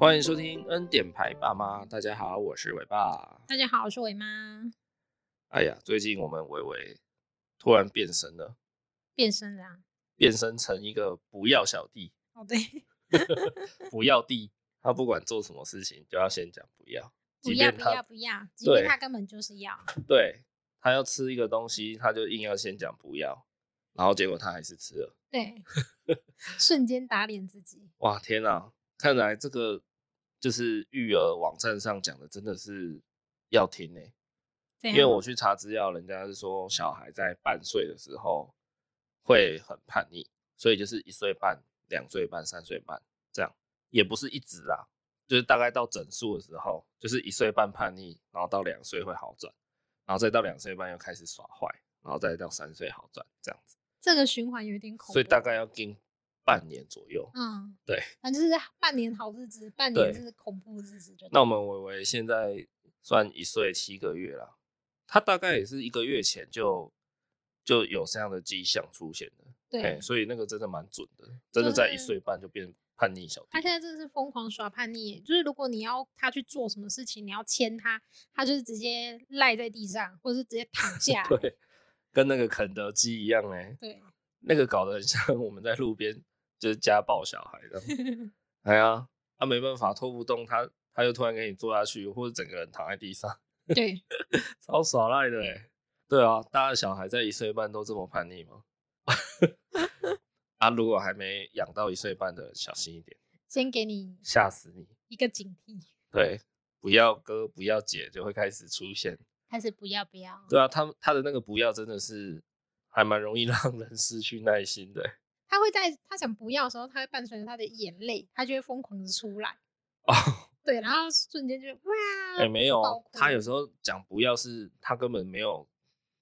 欢迎收听恩典牌爸妈，大家好，我是伟爸。大家好，我是伟妈。哎呀，最近我们伟伟突然变身了，变身了，变身成一个不要小弟。哦，对，不要弟，他不管做什么事情，就要先讲不要，不要不要不要，即便他根本就是要。对，他要吃一个东西，他就硬要先讲不要，然后结果他还是吃了。对，瞬间打脸自己。哇，天哪！看来这个就是育儿网站上讲的，真的是要听呢。因为我去查资料，人家是说小孩在半岁的时候会很叛逆，所以就是一岁半、两岁半、三岁半这样，也不是一直啦，就是大概到整数的时候，就是一岁半叛逆，然后到两岁会好转，然后再到两岁半又开始耍坏，然后再到三岁好转这样子。这个循环有点恐怖，所以大概要经半年左右。嗯，对，反正就是 半年好日子，半年是恐怖日子。那我们伟伟现在算一岁七个月了，他大概也是一个月前就就有这样的迹象出现了。对，所以那个真的蛮准的，真的在一岁半就变叛逆小弟。他现在真的是疯狂耍叛逆，就是如果你要他去做什么事情，你要牵他，他就是直接赖在地上，或者是直接躺 下。对。跟那个肯德基一样哎，对，那个搞得很像我们在路边就是家暴小孩的，哎呀，他没办法拖不动他，他就突然给你坐下去，或者整个人躺在地上，对，超耍赖的哎，对啊，大家小孩在一岁半都这么叛逆吗？啊，如果还没养到一岁半的，小心一点，先给你吓死你一个警惕，对，不要哥不要姐就会开始出现。开始不要不要？对啊，他他的那个不要真的是还蛮容易让人失去耐心的。他会在他想不要的时候，他会伴随着他的眼泪，他就会疯狂的出来。哦，对，然后瞬间就哇！哎、欸，没有，他有时候讲不要是他根本没有，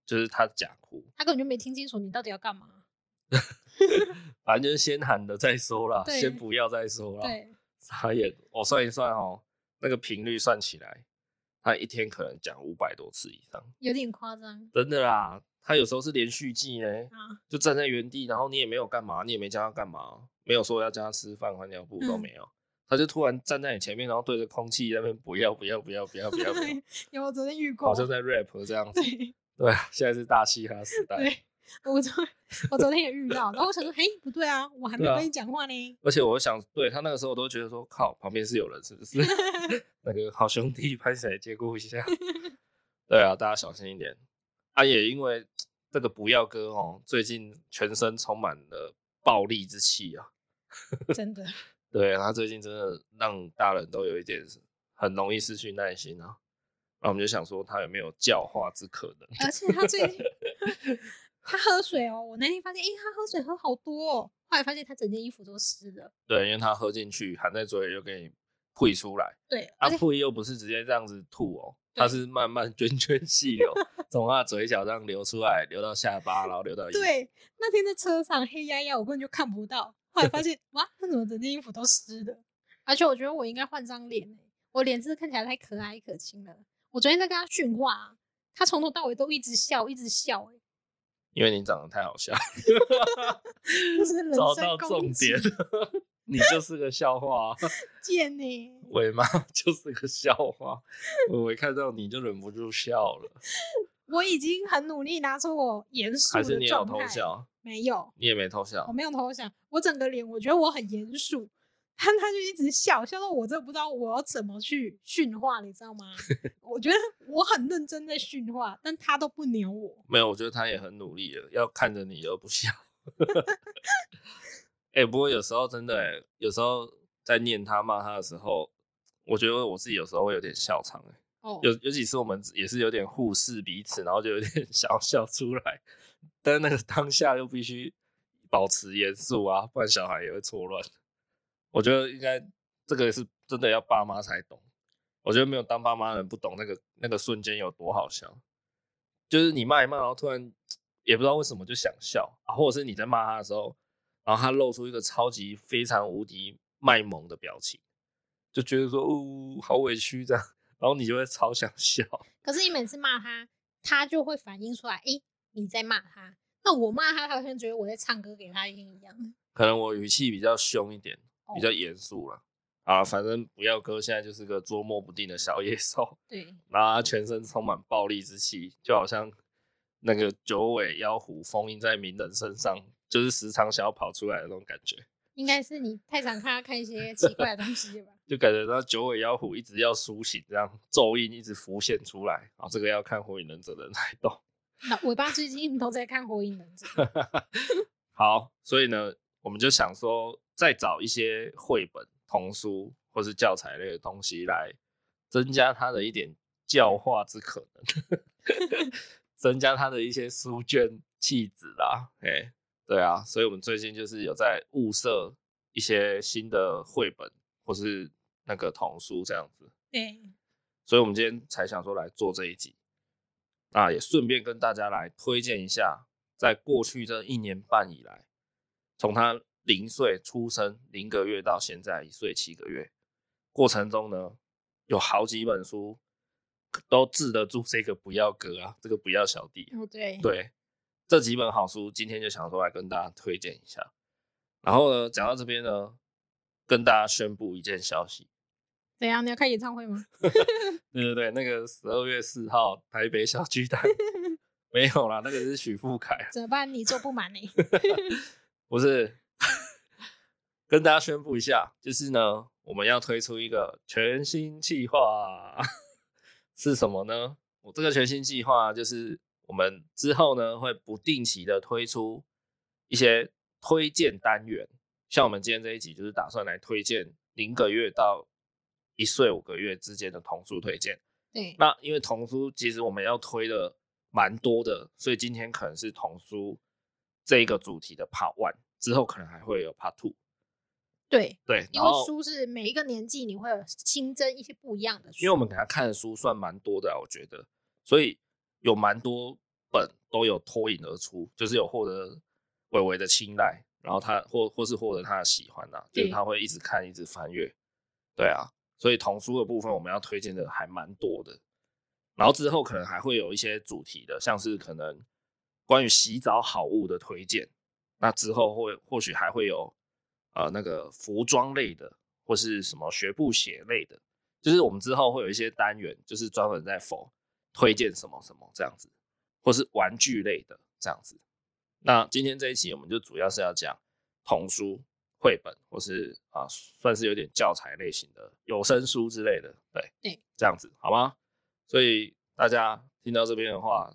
就是他假哭，他根本就没听清楚你到底要干嘛。反正就是先喊的再说啦，先不要再说啦。对，傻眼，我算一算哦，那个频率算起来。他一天可能讲五百多次以上，有点夸张。真的啦，他有时候是连续剧呢，啊，就站在原地，然后你也没有干嘛，你也没叫他干嘛，没有说要叫他吃饭换尿布都没有，嗯，他就突然站在你前面，然后对着空气那边不要不要不要不要不要不要，有我昨天遇过，好像在 rap 这样 子，对，对啊，现在是大嘻哈时代。对我昨我昨天也遇到，然后我想说，嘿，不对啊，我还没有跟你讲话呢。而且我想，对他那个时候，我都觉得说，靠，旁边是有人，是不是？那个好兄弟，拍谁借顾一下？对啊，大家小心一点。啊，也因为这个不要哥哦，最近全身充满了暴力之气啊。真的。对，他最近真的让大人都有一点很容易失去耐心啊。那我们就想说，他有没有教化之可能？而且他最近。他喝水哦，我那天发现，哎、欸，他喝水喝好多哦。后来发现他整件衣服都湿了。对，因为他喝进去，含在嘴里又给你吐出来。对，啊，吐又不是直接这样子吐哦，它是慢慢 涓涓细流，从他嘴角这样流出来，流到下巴，然后流到。对，那天在车上黑压压，我根本就看不到。后来发现，哇，他怎么整件衣服都湿的？而且我觉得我应该换张脸，我脸是看起来太可爱可亲了。我昨天在跟他训话，他从头到尾都一直笑，一直笑，因为你长得太好笑，是找到重点，你就是个笑话，贱你，伟妈就是个笑话，我一看到你就忍不住笑了。我已经很努力拿出我严肃的状态，还是你有偷笑？没有，你也没偷笑，我没有偷笑，我整个脸我觉得我很严肃。他他就一直笑，笑到我真的不知道我要怎么去训话，你知道吗？我觉得我很认真在训话，但他都不鸟我。没有，我觉得他也很努力了，要看着你而不笑。哎、欸，不过有时候真的、欸，有时候在念他骂他的时候，我觉得我自己有时候会有点笑场、欸。哦，有有几次我们也是有点互视彼此，然后就有点 想要笑出来，但是那个当下又必须保持严肃啊，不然小孩也会错乱。我觉得应该这个是真的要爸妈才懂。我觉得没有当爸妈的人不懂那个那个瞬间有多好笑，就是你骂一骂，然后突然 也不知道为什么就想笑啊，或者是你在骂他的时候，然后他露出一个超级非常无敌卖萌的表情，就觉得说哦好委屈这样，然后你就会超想笑。可是你每次骂他，他就会反映出来，诶，你在骂他。那我骂他，他好像觉得我在唱歌给他听一样。可能我语气比较凶一点。比较严肃了，啊，反正不要哥现在就是个捉摸不定的小野兽，对，然后他全身充满暴力之气，就好像那个九尾妖狐封印在鸣人身上，就是时常想要跑出来的那种感觉。应该是你太常看他看一些奇怪的东西吧？就感觉到九尾妖狐一直要苏醒，这样咒印一直浮现出来啊！这个要看火影忍者的人才懂。那尾巴最近都在看火影忍者。好，所以呢，我们就想说，再找一些绘本。童书或是教材类的东西来增加它的一点教化之可能，增加它的一些书卷气质啦。哎，对啊，所以我们最近就是有在物色一些新的绘本或是那个童书这样子。对，所以我们今天才想说来做这一集，啊，也顺便跟大家来推荐一下，在过去这一年半以来，从他。零岁出生，零个月到现在一岁七个月，过程中呢，有好几本书都治得住这个不要哥啊，这个不要小弟。哦，对对，这几本好书，今天就想说来跟大家推荐一下。然后呢，讲到这边呢，跟大家宣布一件消息。怎样？你要开演唱会吗？对对对，那个十二月四号台北小巨蛋 没有啦，那个是许富凯。怎么办？你做不满呢？不是。跟大家宣布一下，就是呢，我们要推出一个全新计划，是什么呢？我这个全新计划就是我们之后呢会不定期的推出一些推荐单元，像我们今天这一集就是打算来推荐零个月到一岁五个月之间的童书推荐。对，那因为童书其实我们要推的蛮多的，所以今天可能是童书这一个主题的 Part One，之后可能还会有 Part Two。对对，因为书是每一个年纪你会有新增一些不一样的书，因为我们给他看的书算蛮多的啊，我觉得，所以有蛮多本都有脱颖而出，就是有获得伟伟的青睐，然后他或或是获得他的喜欢呐，就是他会一直看，一直翻阅，对啊，所以童书的部分我们要推荐的还蛮多的，然后之后可能还会有一些主题的，像是可能关于洗澡好物的推荐，那之后会或许还会有。呃，那个服装类的，或是什么学步鞋类的，就是我们之后会有一些单元，就是专门在否推荐什么什么这样子，或是玩具类的这样子。那今天这一期我们就主要是要讲童书、绘本，或是啊，算是有点教材类型的有声书之类的，对，对，这样子好吗？所以大家听到这边的话，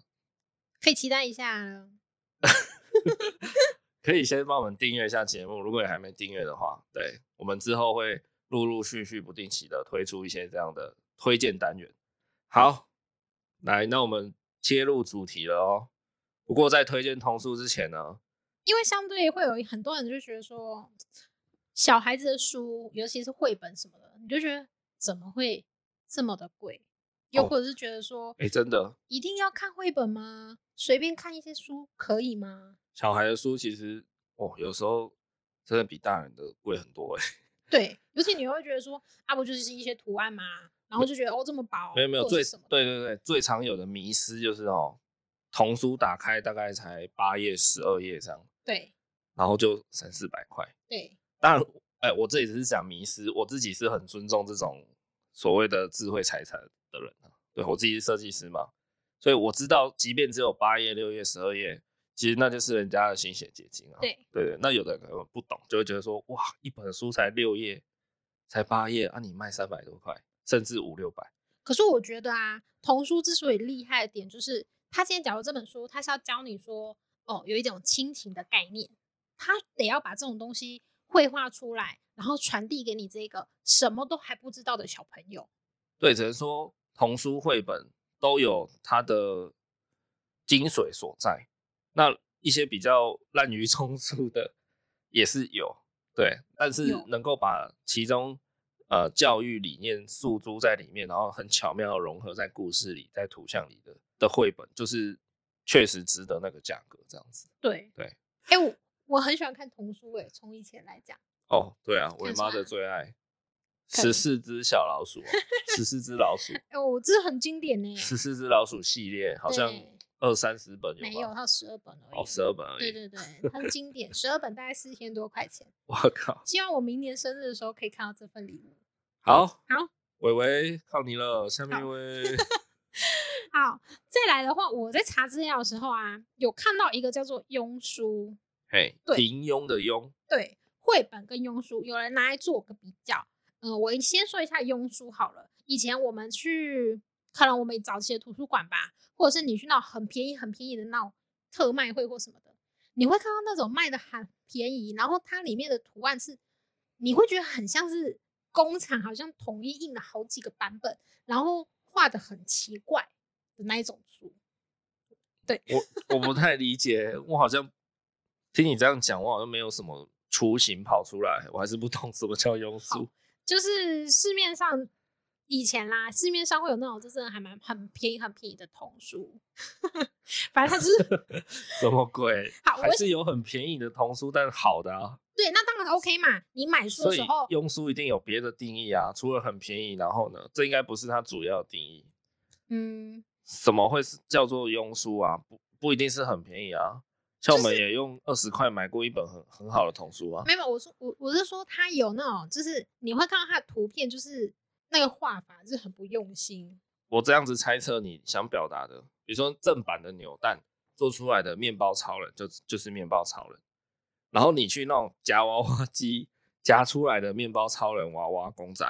可以期待一下。可以先帮我们订阅一下节目，如果你还没订阅的话，对，我们之后会陆陆续续不定期的推出一些这样的推荐单元。好，来，那我们切入主题了哦。不过在推荐童书之前呢，因为相对会有很多人就觉得说，小孩子的书，尤其是绘本什么的，你就觉得怎么会这么的贵？又或者是觉得说，哎、哦欸，真的一定要看绘本吗？随便看一些书可以吗？小孩的书其实哦，有时候真的比大人的贵很多哎。对，尤其你会觉得说，啊不就是一些图案嘛，然后就觉得哦这么薄，没有没有最对对对最常有的迷失就是哦，童书打开大概才八页十二页这样，对，然后就三四百块，对。当然，哎，我这里只是讲迷失，我自己是很尊重这种所谓的智慧财产的人啊，对我自己是设计师嘛，所以我知道，即便只有八页、六页、十二页。其实那就是人家的心血结晶啊！对对对，那有的人可能不懂，就会觉得说，哇，一本书才六页，才八页啊，你卖三百多块，甚至五六百。可是我觉得啊，童书之所以厉害的点，就是他现在假如这本书，他是要教你说，哦，有一种亲情的概念，他得要把这种东西绘画出来，然后传递给你这个什么都还不知道的小朋友。对，只能说童书绘本都有它的精髓所在。那一些比较滥竽充数的也是有，对，但是能够把其中呃教育理念诉诸在里面，然后很巧妙的融合在故事里、在图像里的的绘本，就是确实值得那个价格这样子。对对，哎、欸，我我很喜欢看童书，哎，从以前来讲。哦，对啊，我妈的最爱，十四只小老鼠，十四只老鼠。哎，我这很经典呢，十四只老鼠系列好像。二三十本有没有？它十二本而已。哦，十二本而已。对对对，它是经典，十二本大概四千多块钱。我靠！希望我明年生日的时候可以看到这份礼物。好，好，伟伟靠你了，下面一位。好，再来的话，我在查资料的时候啊，有看到一个叫做庸书，嘿，对平庸的庸，对，绘本跟庸书，有人拿来做个比较。嗯、呃，我先说一下庸书好了。以前我们去，可能我们早期的图书馆吧，或者是你去那种很便宜、很便宜的那种特卖会或什么的，你会看到那种卖的很便宜，然后它里面的图案是，你会觉得很像是工厂好像统一印了好几个版本，然后画的很奇怪的那一种书。对，我我不太理解，我好像听你这样讲，我好像没有什么雏形跑出来，我还是不懂什么叫庸俗。就是市面上以前啦，市面上会有那种就是还蛮很便宜很便宜的童书，反正它就是什么鬼？好，还是有很便宜的童书，但是好的啊。对，那当然 OK 嘛。你买书的时候，庸书一定有别的定义啊。除了很便宜，然后呢，这应该不是它主要的定义。嗯，什么会是叫做庸书啊？不不一定是很便宜啊。像我们也用二十块买过一本很很好的童书啊。没有，我说我我是说它有那种，就是你会看到它的图片，就是那个画法是很不用心。我这样子猜测你想表达的，比如说正版的扭蛋做出来的面包超人就就是面包超人，然后你去那种夹娃娃机夹出来的面包超人娃娃公仔，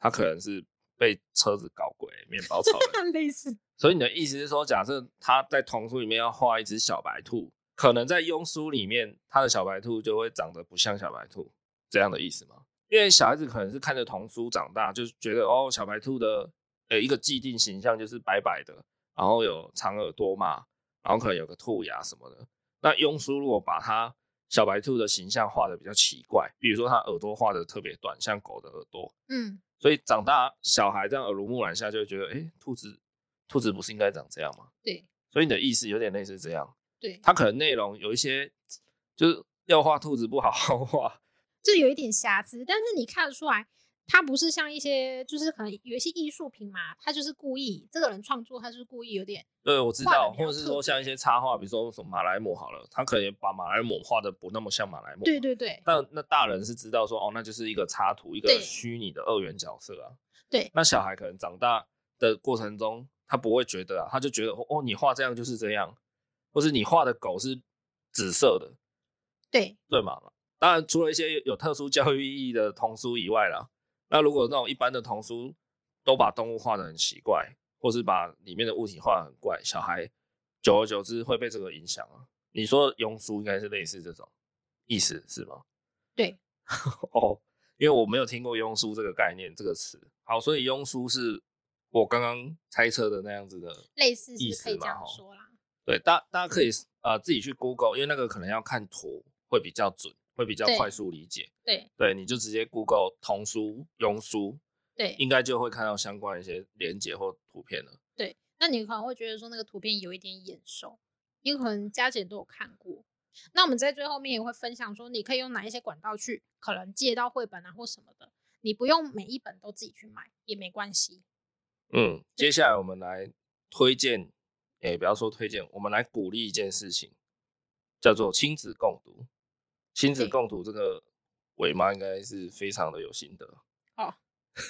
它可能是被车子搞鬼面包超人 类似。所以你的意思是说，假设他在童书里面要画一只小白兔。可能在庸书里面，他的小白兔就会长得不像小白兔，这样的意思吗？因为小孩子可能是看着童书长大，就觉得哦，小白兔的呃一个既定形象就是白白的，然后有长耳朵嘛，然后可能有个兔牙什么的。那庸书如果把它小白兔的形象画的比较奇怪，比如说它耳朵画的特别短，像狗的耳朵，嗯，所以长大小孩这样耳濡目染下就会觉得，哎，兔子兔子不是应该长这样吗？对，所以你的意思有点类似这样。对，它可能内容有一些，就是要画兔子不好好画，就有一点瑕疵。但是你看得出来，它不是像一些，就是可能有一些艺术品嘛，他就是故意这个人创作，他就是故意有点。对，我知道，或者是说像一些插画，比如说什么马来姆好了，他可能把马来姆画的不那么像马来姆。对对对。但那大人是知道说，哦，那就是一个插图，一个虚拟的二元角色啊。对。那小孩可能长大的过程中，他不会觉得啊，他就觉得哦，你画这样就是这样。或是你画的狗是紫色的，对对嘛？当然，除了一些有特殊教育意义的童书以外啦，那如果那种一般的童书都把动物画得很奇怪，或是把里面的物体画得很怪，小孩久而久之会被这个影响啊。你说庸书应该是类似这种意思是吗？对，哦，因为我没有听过庸书这个概念这个词。好，所以庸书是我刚刚猜测的那样子的类似意思嘛？说啦。对，大大家可以呃自己去 Google，因为那个可能要看图会比较准，会比较快速理解。对对，你就直接 Google 童书、庸书，对，应该就会看到相关的一些连接或图片了。对，那你可能会觉得说那个图片有一点眼熟，因为可能佳姐都有看过。那我们在最后面也会分享说，你可以用哪一些管道去可能借到绘本啊或什么的，你不用每一本都自己去买也没关系。嗯，接下来我们来推荐。哎，不要说推荐，我们来鼓励一件事情，叫做亲子共读。亲子共读这个，伟妈应该是非常的有心得。哦，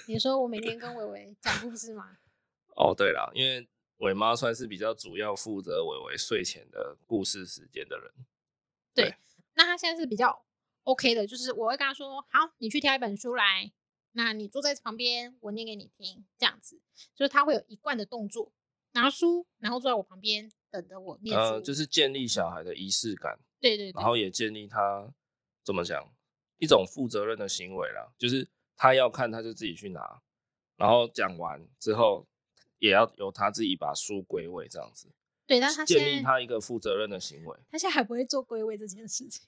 你说我每天跟伟伟讲故事吗？哦，对了，因为伟妈算是比较主要负责伟伟睡前的故事时间的人。对，对，那他现在是比较 OK 的，就是我会跟他说：“好，你去挑一本书来，那你坐在旁边，我念给你听。”这样子，就是他会有一贯的动作。拿书，然后坐在我旁边等着我念书。呃，就是建立小孩的仪式感。对对对。然后也建立他怎么讲一种负责任的行为啦，就是他要看他就自己去拿，然后讲完之后也要由他自己把书归位这样子。对，但他建立他一个负责任的行为。他现在还不会做归位这件事情。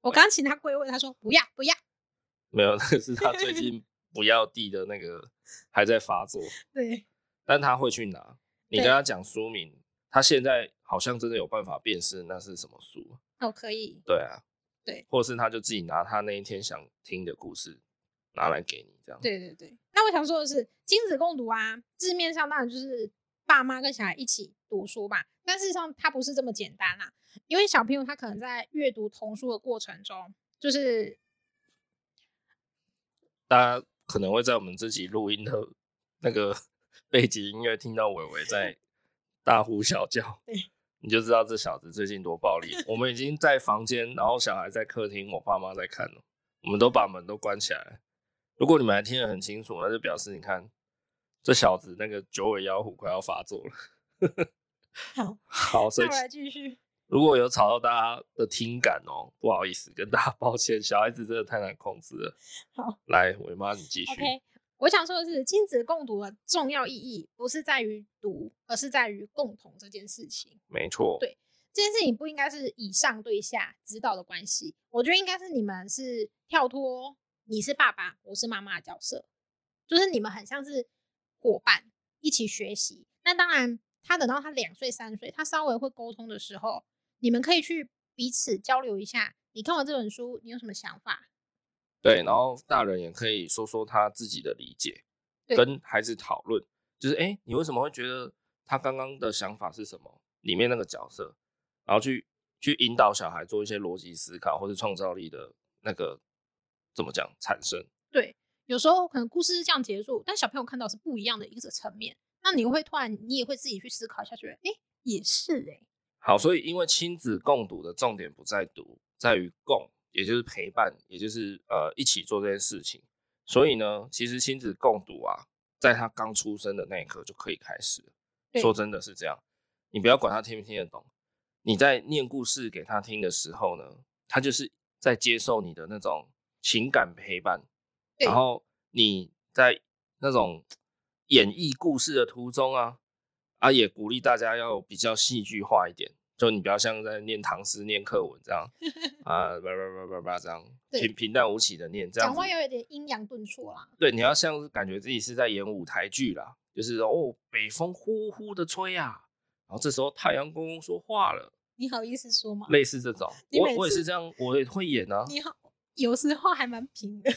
我刚请他归位，他说不要不要。没有，那是他最 近不要地的那个还在发作。对。但他会去拿。你跟他讲书名，他现在好像真的有办法辨识那是什么书哦，可以。对啊，对，或是他就自己拿他那一天想听的故事拿来给你，这样。对对对。那我想说的是，亲子共读啊，字面上当然就是爸妈跟小孩一起读书吧，但事实上它不是这么简单啦，因为小朋友他可能在阅读童书的过程中，就是大家可能会在我们自己录音的那个 背景音乐听到伟伟在大呼小叫，你就知道这小子最近多暴力。我们已经在房间，然后小孩在客厅，我爸妈在看了，我们都把门都关起来。如果你们还听得很清楚，那就表示你看这小子那个九尾妖狐快要发作了。好，好，所以来继续。如果有吵到大家的听感哦，不好意思，跟大家抱歉。小孩子真的太难控制了。好，来，伟妈你继续。OK，我想说的是，亲子共读的重要意义不是在于读，而是在于共同这件事情。没错。对，这件事情不应该是以上对下指导的关系，我觉得应该是你们是跳脱。你是爸爸，我是妈妈的角色，就是你们很像是伙伴一起学习。那当然，他等到他两岁三岁，他稍微会沟通的时候，你们可以去彼此交流一下。你看完这本书，你有什么想法？对，然后大人也可以说说他自己的理解，跟孩子讨论，就是哎、欸，你为什么会觉得他刚刚的想法是什么？里面那个角色，然后去去引导小孩做一些逻辑思考或者创造力的那个。怎么讲产生？对，有时候可能故事是这样结束，但小朋友看到是不一样的一个层面。那你会突然，你也会自己去思考一下，觉得哎，也是哎。好，所以因为亲子共读的重点不在读，在于共，也就是陪伴，也就是呃一起做这件事情。所以呢，其实亲子共读啊，在他刚出生的那一刻就可以开始。说真的是这样，你不要管他听不听得懂，你在念故事给他听的时候呢，他就是在接受你的那种。情感陪伴，然后你在那种演绎故事的途中啊，啊也鼓励大家要比较戏剧化一点，就你不要像在念唐诗、念课文这样 啊，叭叭叭叭叭这样平平淡无奇的念，这样讲话要有点阴阳顿挫啦。对，你要像是感觉自己是在演舞台剧啦，就是哦，北风呼呼的吹啊，然后这时候太阳公公说话了，你好意思说吗？类似这种，我我也是这样，我也会演啊。你好。有时候还蛮平的，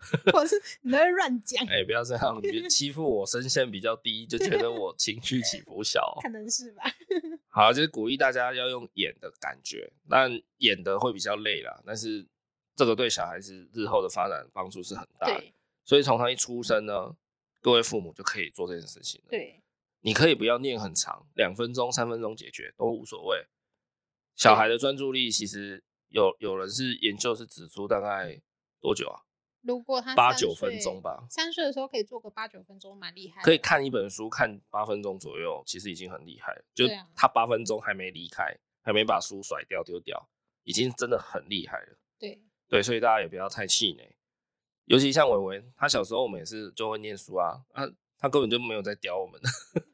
或是你在乱讲。哎、欸，不要这样，你别欺负我声线比较低，就觉得 我情绪起伏小。可能是吧。好，就是鼓励大家要用演的感觉，但演的会比较累啦。但是这个对小孩子日后的发展帮助是很大的。所以从他一出生呢，各位父母就可以做这件事情了。对，你可以不要念很长，两分钟、三分钟解决都无所谓。小孩的专注力其实。有有人是研究是指出大概多久啊？如果他八九分钟吧，三岁的时候可以做个八九分钟，蛮厉害。可以看一本书看八分钟左右，其实已经很厉害了。就他八分钟还没离开，还没把书甩掉丢掉，已经真的很厉害了。对对，所以大家也不要太气馁。尤其像伟伟，他小时候我们也是就会念书啊，他他根本就没有在叼我们。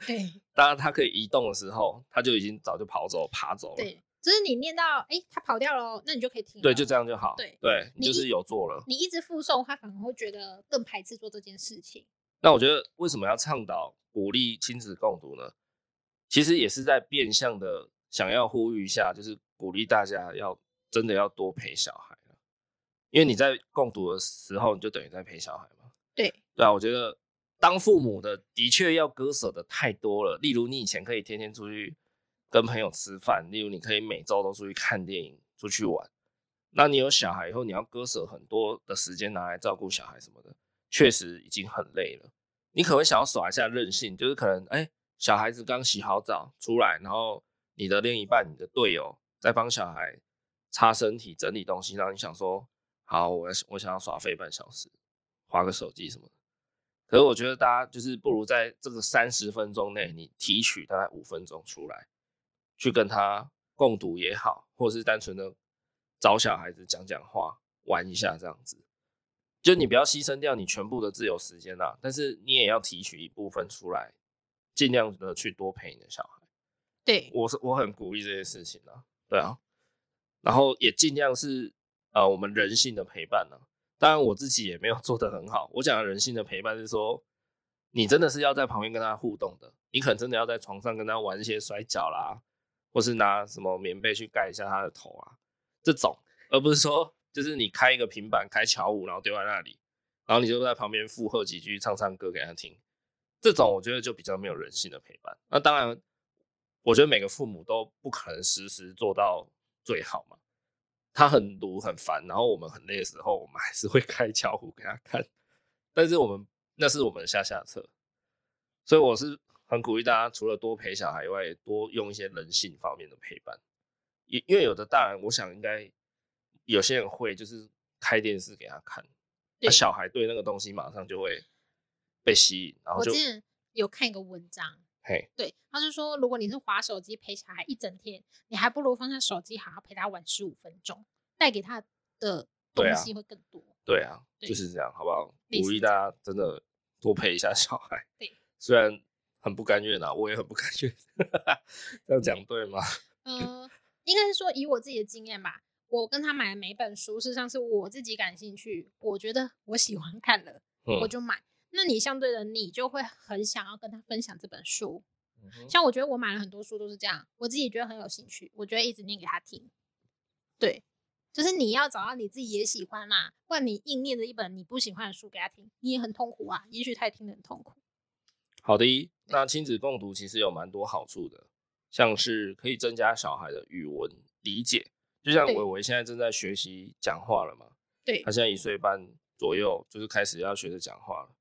对，当然他可以移动的时候，他就已经早就跑走爬走了。对。就是你念到哎、欸，他跑掉了，那你就可以停。对，就这样就好。对对，你就是有做了。你一直复诵，他反而会觉得更排斥做这件事情。那我觉得为什么要倡导鼓励亲子共读呢？其实也是在变相的想要呼吁一下，就是鼓励大家要真的要多陪小孩。因为你在共读的时候，你就等于在陪小孩嘛。对对啊，我觉得当父母的的确要割舍的太多了。例如，你以前可以天天出去。跟朋友吃饭，例如你可以每周都出去看电影、出去玩。那你有小孩以后，你要割舍很多的时间拿来照顾小孩什么的，确实已经很累了。你可能会想要耍一下任性，就是可能哎、小孩子刚洗好澡出来，然后你的另一半、你的队友在帮小孩擦身体、整理东西，然后你想说，好，我我想要耍废半小时，划个手机什么的。可是我觉得大家就是不如在这个三十分钟内，你提取大概五分钟出来。去跟他共读也好，或者是单纯的找小孩子讲讲话、玩一下这样子，就你不要牺牲掉你全部的自由时间啦，但是你也要提取一部分出来，尽量的去多陪你的小孩。对，我是我很鼓励这件事情的，对啊，然后也尽量是呃我们人性的陪伴呢。当然我自己也没有做得很好，我讲的人性的陪伴是说，你真的是要在旁边跟他互动的，你可能真的要在床上跟他玩一些摔跤啦。或是拿什么棉被去盖一下他的头啊，这种，而不是说就是你开一个平板开巧舞，然后丢在那里，然后你就在旁边附和几句，唱唱歌给他听，这种我觉得就比较没有人性的陪伴。那当然，我觉得每个父母都不可能时时做到最好嘛。他很毒很烦，然后我们很累的时候，我们还是会开巧舞给他看。但是我们那是我们下下策，所以我是很鼓励大家，除了多陪小孩以外，多用一些人性方面的陪伴。因因为有的大人，我想应该有些人会就是开电视给他看，那小孩对那个东西马上就会被吸引，然后就。有看一个文章，嘿，对，他是说，如果你是滑手机陪小孩一整天，你还不如放下手机，好好陪他玩十五分钟，带给他的东西会更多。对啊，就是这样，好不好？鼓励大家真的多陪一下小孩。对，虽然很不甘愿啊，我也很不甘愿。这样讲对吗？嗯、呃，应该是说以我自己的经验吧，我跟他买的每本书，事实上是我自己感兴趣，我觉得我喜欢看了，嗯、我就买。那你相对的，你就会很想要跟他分享这本书。嗯、像我觉得我买了很多书都是这样，我自己觉得很有兴趣，我觉得一直念给他听。对，就是你要找到你自己也喜欢嘛，不然你硬念着一本你不喜欢的书给他听，你也很痛苦啊。也许他也听得很痛苦。好的，那亲子共读其实有蛮多好处的，像是可以增加小孩的语文理解，就像伟伟现在正在学习讲话了嘛。对，他现在一岁半左右，就是开始要学着讲话了。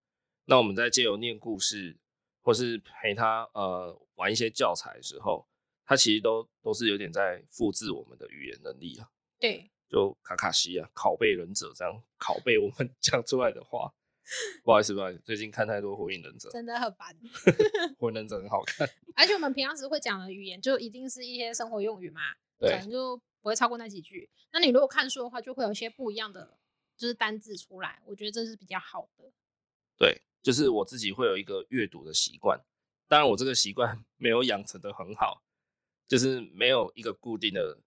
那我们在借由念故事，或是陪他呃玩一些教材的时候，他其实都都是有点在复制我们的语言能力啊。对，就卡卡西啊，拷贝忍者这样拷贝我们 讲出来的话。不好意思，不好意思，最近看太多火影忍者，真的很烦。火影忍者很好看，而且我们平常时会讲的语言，就一定是一些生活用语嘛，对，可能就不会超过那几句。那你如果看书的话，就会有一些不一样的就是单字出来，我觉得这是比较好的。对。就是我自己会有一个阅读的习惯，当然我这个习惯没有养成的很好，就是没有一个固定的，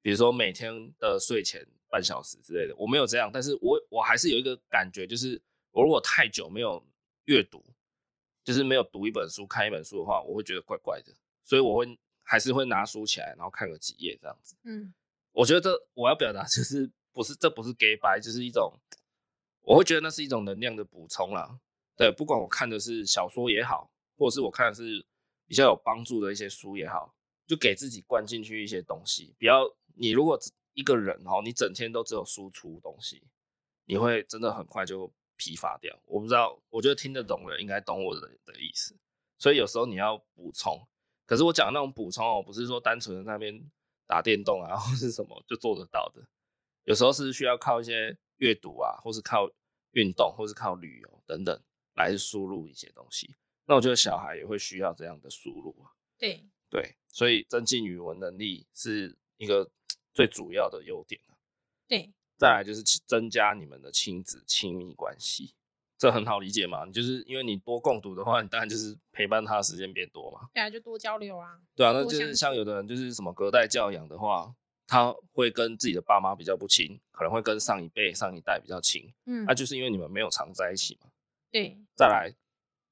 比如说每天的睡前半小时之类的，我没有这样，但是我我还是有一个感觉，就是我如果太久没有阅读，就是没有读一本书、看一本书的话，我会觉得怪怪的，所以我会还是会拿书起来，然后看个几页这样子。嗯，我觉得这我要表达 就是不是这不是假掰，就是一种，我会觉得那是一种能量的补充啦。对，不管我看的是小说也好，或者是我看的是比较有帮助的一些书也好，就给自己灌进去一些东西。比较你如果一个人哦，你整天都只有输出东西，你会真的很快就疲乏掉。我不知道，我觉得听得懂的人应该懂我的的意思。所以有时候你要补充，可是我讲的那种补充哦，不是说单纯的那边打电动啊，或是什么就做得到的。有时候是需要靠一些阅读啊，或是靠运动，或是靠旅游等等。来输入一些东西，那我觉得小孩也会需要这样的输入啊。对对，所以增进语文能力是一个最主要的优点啊。对，再来就是增加你们的亲子亲密关系，这很好理解嘛。你就是因为你多共读的话，你当然就是陪伴他的时间变多嘛。对啊，就多交流啊。对啊，那就是像有的人就是什么隔代教养的话，他会跟自己的爸妈比较不亲，可能会跟上一辈、上一代比较亲。嗯，那就是因为你们没有常在一起嘛。对，再来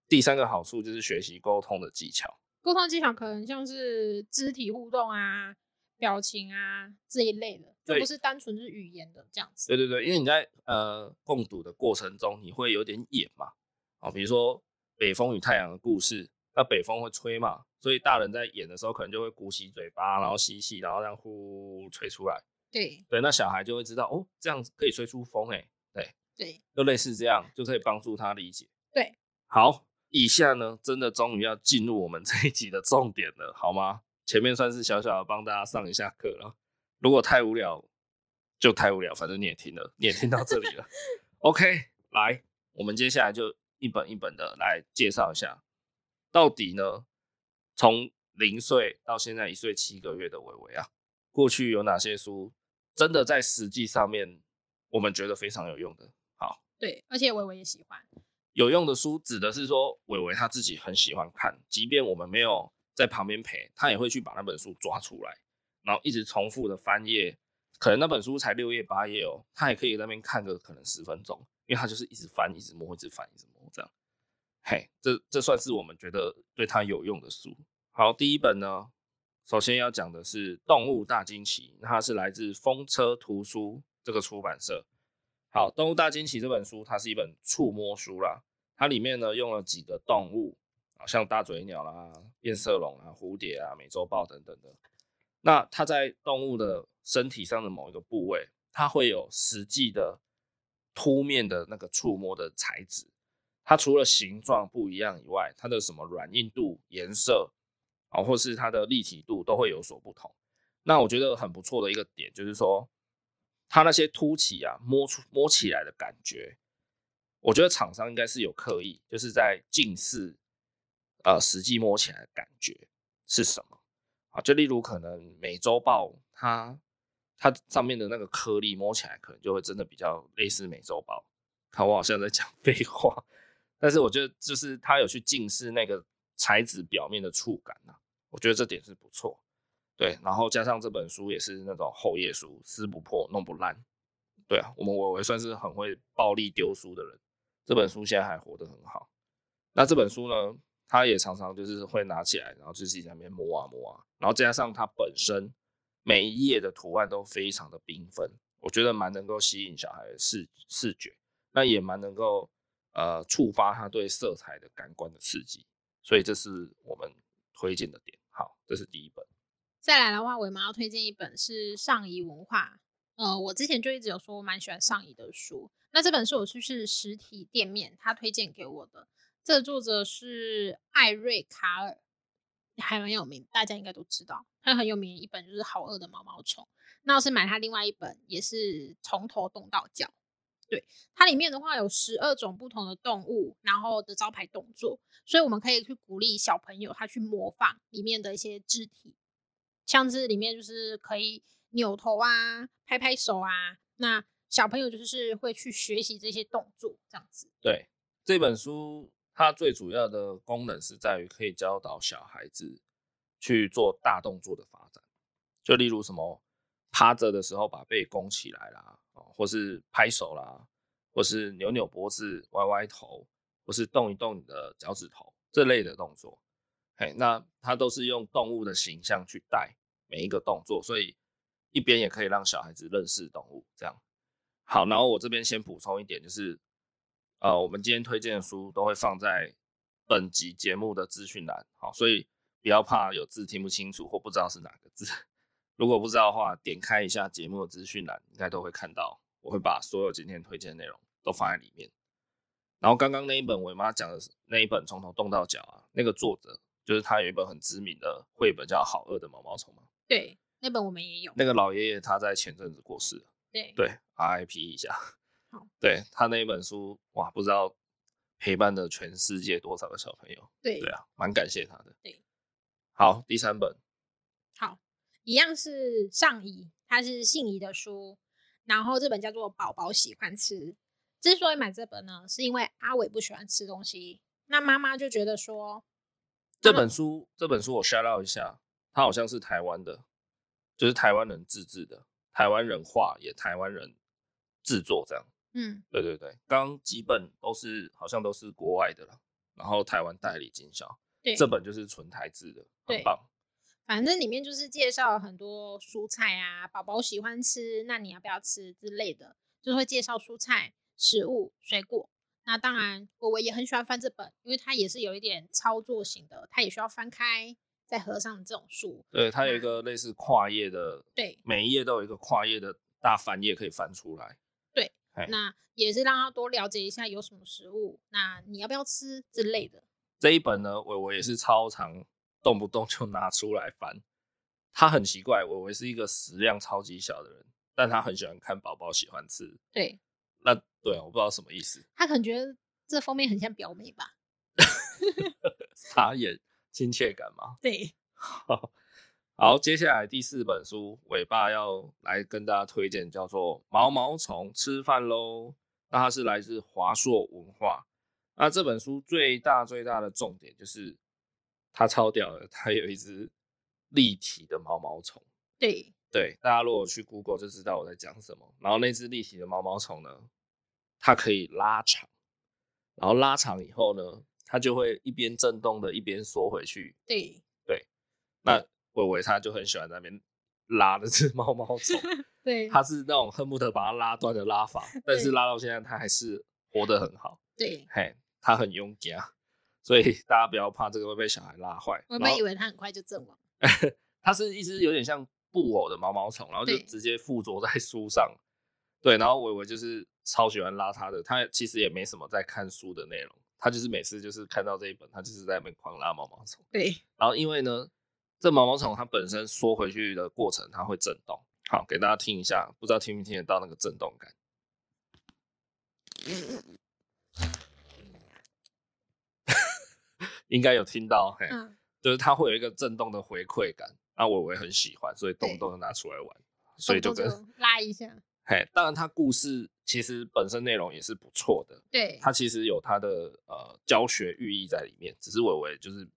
第三个好处就是学习沟通的技巧。沟通技巧可能像是肢体互动啊、表情啊这一类的，就不是单纯是语言的这样子。对对对，因为你在呃共读的过程中，你会有点演嘛，啊，比如说北风与太阳的故事，那北风会吹嘛，所以大人在演的时候可能就会鼓起嘴巴，然后吸气，然后让呼吹出来。对对，那小孩就会知道哦，这样子可以吹出风哎，对。对，就类似这样，就可以帮助他理解。对，好，以下呢，真的终于要进入我们这一集的重点了，好吗？前面算是小小的帮大家上一下课了，如果太无聊，就太无聊，反正你也听了，你也听到这里了。OK，来，我们接下来就一本一本的来介绍一下，到底呢，从零岁到现在一岁七个月的伟伟啊，过去有哪些书真的在实际上面我们觉得非常有用的？好对，而且伟伟也喜欢有用的书，指的是说伟伟他自己很喜欢看，即便我们没有在旁边陪，他也会去把那本书抓出来，然后一直重复的翻页。可能那本书才六页八页哦，他也可以在那边看个可能十分钟，因为他就是一直翻，一直摸，一直翻，一直摸这样。嘿，这这算是我们觉得对他有用的书。好，第一本呢，首先要讲的是《动物大惊奇》，它是来自风车图书这个出版社。好，《动物大惊奇》这本书，它是一本触摸书啦。它里面呢用了几个动物啊，像大嘴鸟啦、变色龙啊、蝴蝶啊、美洲豹等等的。那它在动物的身体上的某一个部位，它会有实际的凸面的那个触摸的材质，它除了形状不一样以外，它的什么软硬度、颜色啊，或是它的立体度都会有所不同。那我觉得很不错的一个点就是说，它那些凸起啊，摸出摸起来的感觉，我觉得厂商应该是有刻意，就是在近似呃实际摸起来的感觉是什么就例如可能美洲豹它。它上面的那个颗粒摸起来可能就会真的比较类似美洲豹。看我好像在讲 废话，但是我觉得就是它有去近似那个材质表面的触感啊，我觉得这点是不错。对，然后加上这本书也是那种厚页书，撕不破，弄不烂。对啊，我们我我算是很会暴力丢书的人，这本书现在还活得很好。那这本书呢，它也常常就是会拿起来，然后就自己在那边摸啊摸啊，然后加上它本身。每一页的图案都非常的缤纷，我觉得蛮能够吸引小孩的视视觉，那也蛮能够呃触发他对色彩的感官的刺激，所以这是我们推荐的点。好，这是第一本。再来的话，我们要推荐一本是上谊文化，呃，我之前就一直有说我蛮喜欢上谊的书，那这本书我是去实体店面他推荐给我的，这作者是艾瑞卡尔。还蛮有名，大家应该都知道，他很有名一本就是《好饿的毛毛虫》。那我是买他另外一本，也是从头动到脚。对，它里面的话有十二种不同的动物，然后的招牌动作，所以我们可以去鼓励小朋友他去模仿里面的一些肢体，像是里面就是可以扭头啊、拍拍手啊。那小朋友就是会去学习这些动作，这样子。对，这本书。它最主要的功能是在于可以教导小孩子去做大动作的发展，就例如什么趴着的时候把背弓起来啦，或是拍手啦，或是扭扭脖子、歪歪头，或是动一动你的脚趾头这类的动作。嘿，那它都是用动物的形象去带每一个动作，所以一边也可以让小孩子认识动物。这样好，然后我这边先补充一点，就是。呃，我们今天推荐的书都会放在本集节目的资讯栏，好，所以不要怕有字听不清楚或不知道是哪个字。如果不知道的话，点开一下节目的资讯栏，应该都会看到。我会把所有今天推荐的内容都放在里面。然后刚刚那一本我妈讲的那一本从头动到脚啊，那个作者就是他有一本很知名的绘本叫《好饿的毛毛虫》嘛。对，那本我们也有。那个老爷爷他在前阵子过世了。对对，RIP 一下。对他那一本书，哇，不知道陪伴了全世界多少个小朋友。对对啊，蛮感谢他的。对，好，第三本，好，一样是上谊，它是信谊的书，然后这本叫做《宝宝喜欢吃》。之所以买这本呢，是因为阿伟不喜欢吃东西，那妈妈就觉得说，这本书，这本书我 shout out 一下，它好像是台湾的，就是台湾人自制的，台湾人画也台湾人制作这样。嗯，对对对，刚几本都是好像都是国外的了，然后台湾代理经销。对，这本就是纯台制的，很棒。反正里面就是介绍很多蔬菜啊，宝宝喜欢吃，那你要不要吃之类的，就是会介绍蔬菜、食物、水果。那当然，我我也很喜欢翻这本，因为它也是有一点操作型的，它也需要翻开再合上的这种书。对，它有一个类似跨页的，对，每一页都有一个跨页的大翻页可以翻出来。那也是让他多了解一下有什么食物，那你要不要吃之类的。这一本呢，伟伟也是超常，动不动就拿出来翻。他很奇怪，伟伟是一个食量超级小的人，但他很喜欢看宝宝喜欢吃。对，那对，我不知道什么意思。他可能觉得这封面很像表妹吧？傻眼，亲切感吗？对。好，接下来第四本书，尾巴要来跟大家推荐，叫做《毛毛虫吃饭喽》。那它是来自华硕文化。那这本书最大最大的重点就是它超屌的，它有一只立体的毛毛虫。对对，大家如果去 Google 就知道我在讲什么。然后那只立体的毛毛虫呢，它可以拉长，然后拉长以后呢，它就会一边震动的，一边缩回去。对对，那。伟伟他就很喜欢在那边拉的这只毛毛虫，对，他是那种恨不得把它拉断的拉法，但是拉到现在他还是活得很好，对，嘿，他很勇敢，所以大家不要怕这个会被小孩拉坏。我本以为他很快就阵亡，他是一只有点像布偶的毛毛虫，然后就直接附着在书上，对，然后伟伟就是超喜欢拉他的，他其实也没什么在看书的内容，他就是每次就是看到这一本，他就是在那边狂拉毛毛虫。对，然后因为呢，这毛毛虫它本身缩回去的过程，它会震动。好，给大家听一下，不知道听没听得到那个震动感？应该有听到，嘿，嗯、就是它会有一个震动的回馈感。那我我也很喜欢，所以动不动就拿出来玩，所以就跟拉一下。嘿，当然它故事其实本身内容也是不错的，对，它其实有它的呃教学寓意在里面，只是伟伟就是